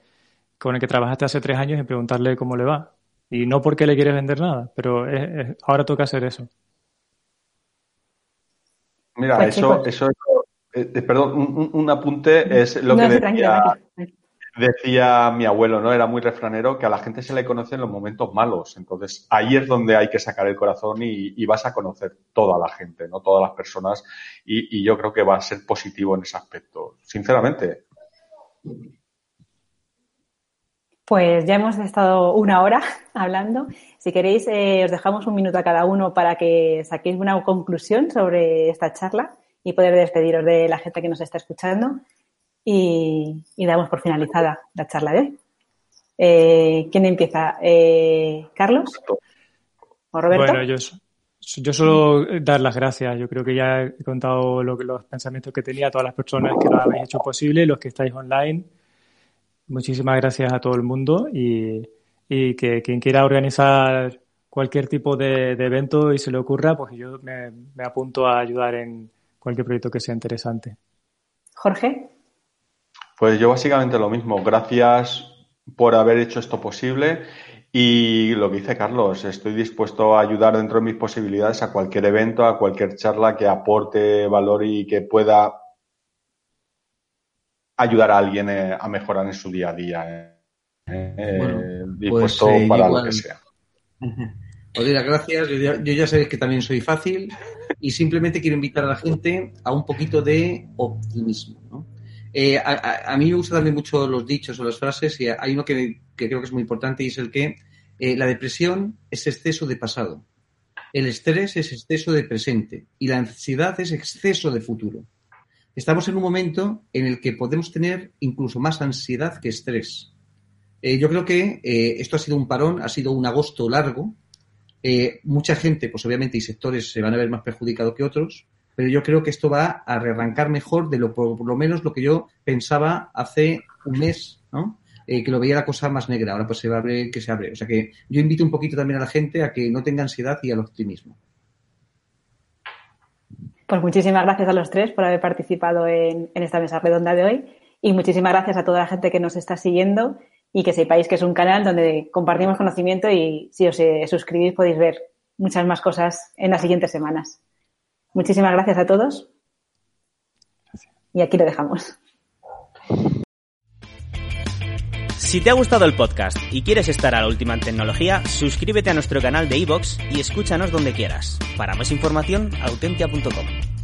con el que trabajaste hace tres años y preguntarle cómo le va. Y no porque le quieres vender nada, pero es, es, ahora toca hacer eso. Mira, pues eso, eso es eh, eh, perdón, un, un, apunte es lo no, que decía, decía, mi abuelo, ¿no? Era muy refranero que a la gente se le conoce en los momentos malos. Entonces, ahí es donde hay que sacar el corazón y, y vas a conocer toda la gente, ¿no? Todas las personas. Y, y, yo creo que va a ser positivo en ese aspecto, sinceramente. Pues ya hemos estado una hora hablando. Si queréis, eh, os dejamos un minuto a cada uno para que saquéis una conclusión sobre esta charla y poder despediros de la gente que nos está escuchando y, y damos por finalizada la charla de hoy. Eh, ¿Quién empieza? Eh, ¿Carlos? ¿O Roberto? Bueno, yo, yo solo dar las gracias. Yo creo que ya he contado lo, los pensamientos que tenía a todas las personas que lo habéis hecho posible, los que estáis online. Muchísimas gracias a todo el mundo y, y que quien quiera organizar cualquier tipo de, de, evento y se le ocurra, pues yo me, me apunto a ayudar en, cualquier proyecto que sea interesante. Jorge. Pues yo básicamente lo mismo. Gracias por haber hecho esto posible y lo que dice Carlos, estoy dispuesto a ayudar dentro de mis posibilidades a cualquier evento, a cualquier charla que aporte valor y que pueda ayudar a alguien eh, a mejorar en su día a día. Eh, bueno, dispuesto pues, eh, para igual. lo que sea. Os doy las gracias. Yo ya, yo ya sabéis que también soy fácil y simplemente quiero invitar a la gente a un poquito de optimismo. Eh, a, mí me gustan también mucho los dichos o las frases y hay uno que, creo que es muy importante y es el que eh, la depresión es exceso de pasado, el estrés es exceso de presente y la ansiedad es exceso de futuro. Estamos en un momento en el que podemos tener incluso más ansiedad que estrés. Eh, yo creo que esto ha sido un parón, ha sido un agosto largo, eh, mucha gente, pues obviamente, y sectores se van a ver más perjudicados que otros, pero yo creo que esto va a rearrancar mejor de lo, por, lo menos lo que yo pensaba hace un mes, ¿no? Eh, que lo veía la cosa más negra, ahora pues se va a ver que se abre. O sea que yo invito un poquito también a la gente a que no tenga ansiedad y al optimismo. Pues muchísimas gracias a los tres por haber participado en esta mesa redonda de hoy y muchísimas gracias a toda la gente que nos está siguiendo y que sepáis que es un canal donde compartimos conocimiento y si os eh, suscribís podéis ver muchas más cosas en las siguientes semanas. Muchísimas gracias a todos. Y aquí lo dejamos. Si te ha gustado el podcast y quieres estar a la última en tecnología, suscríbete a nuestro canal de iVoox y escúchanos donde quieras. Para más información, autentia.com.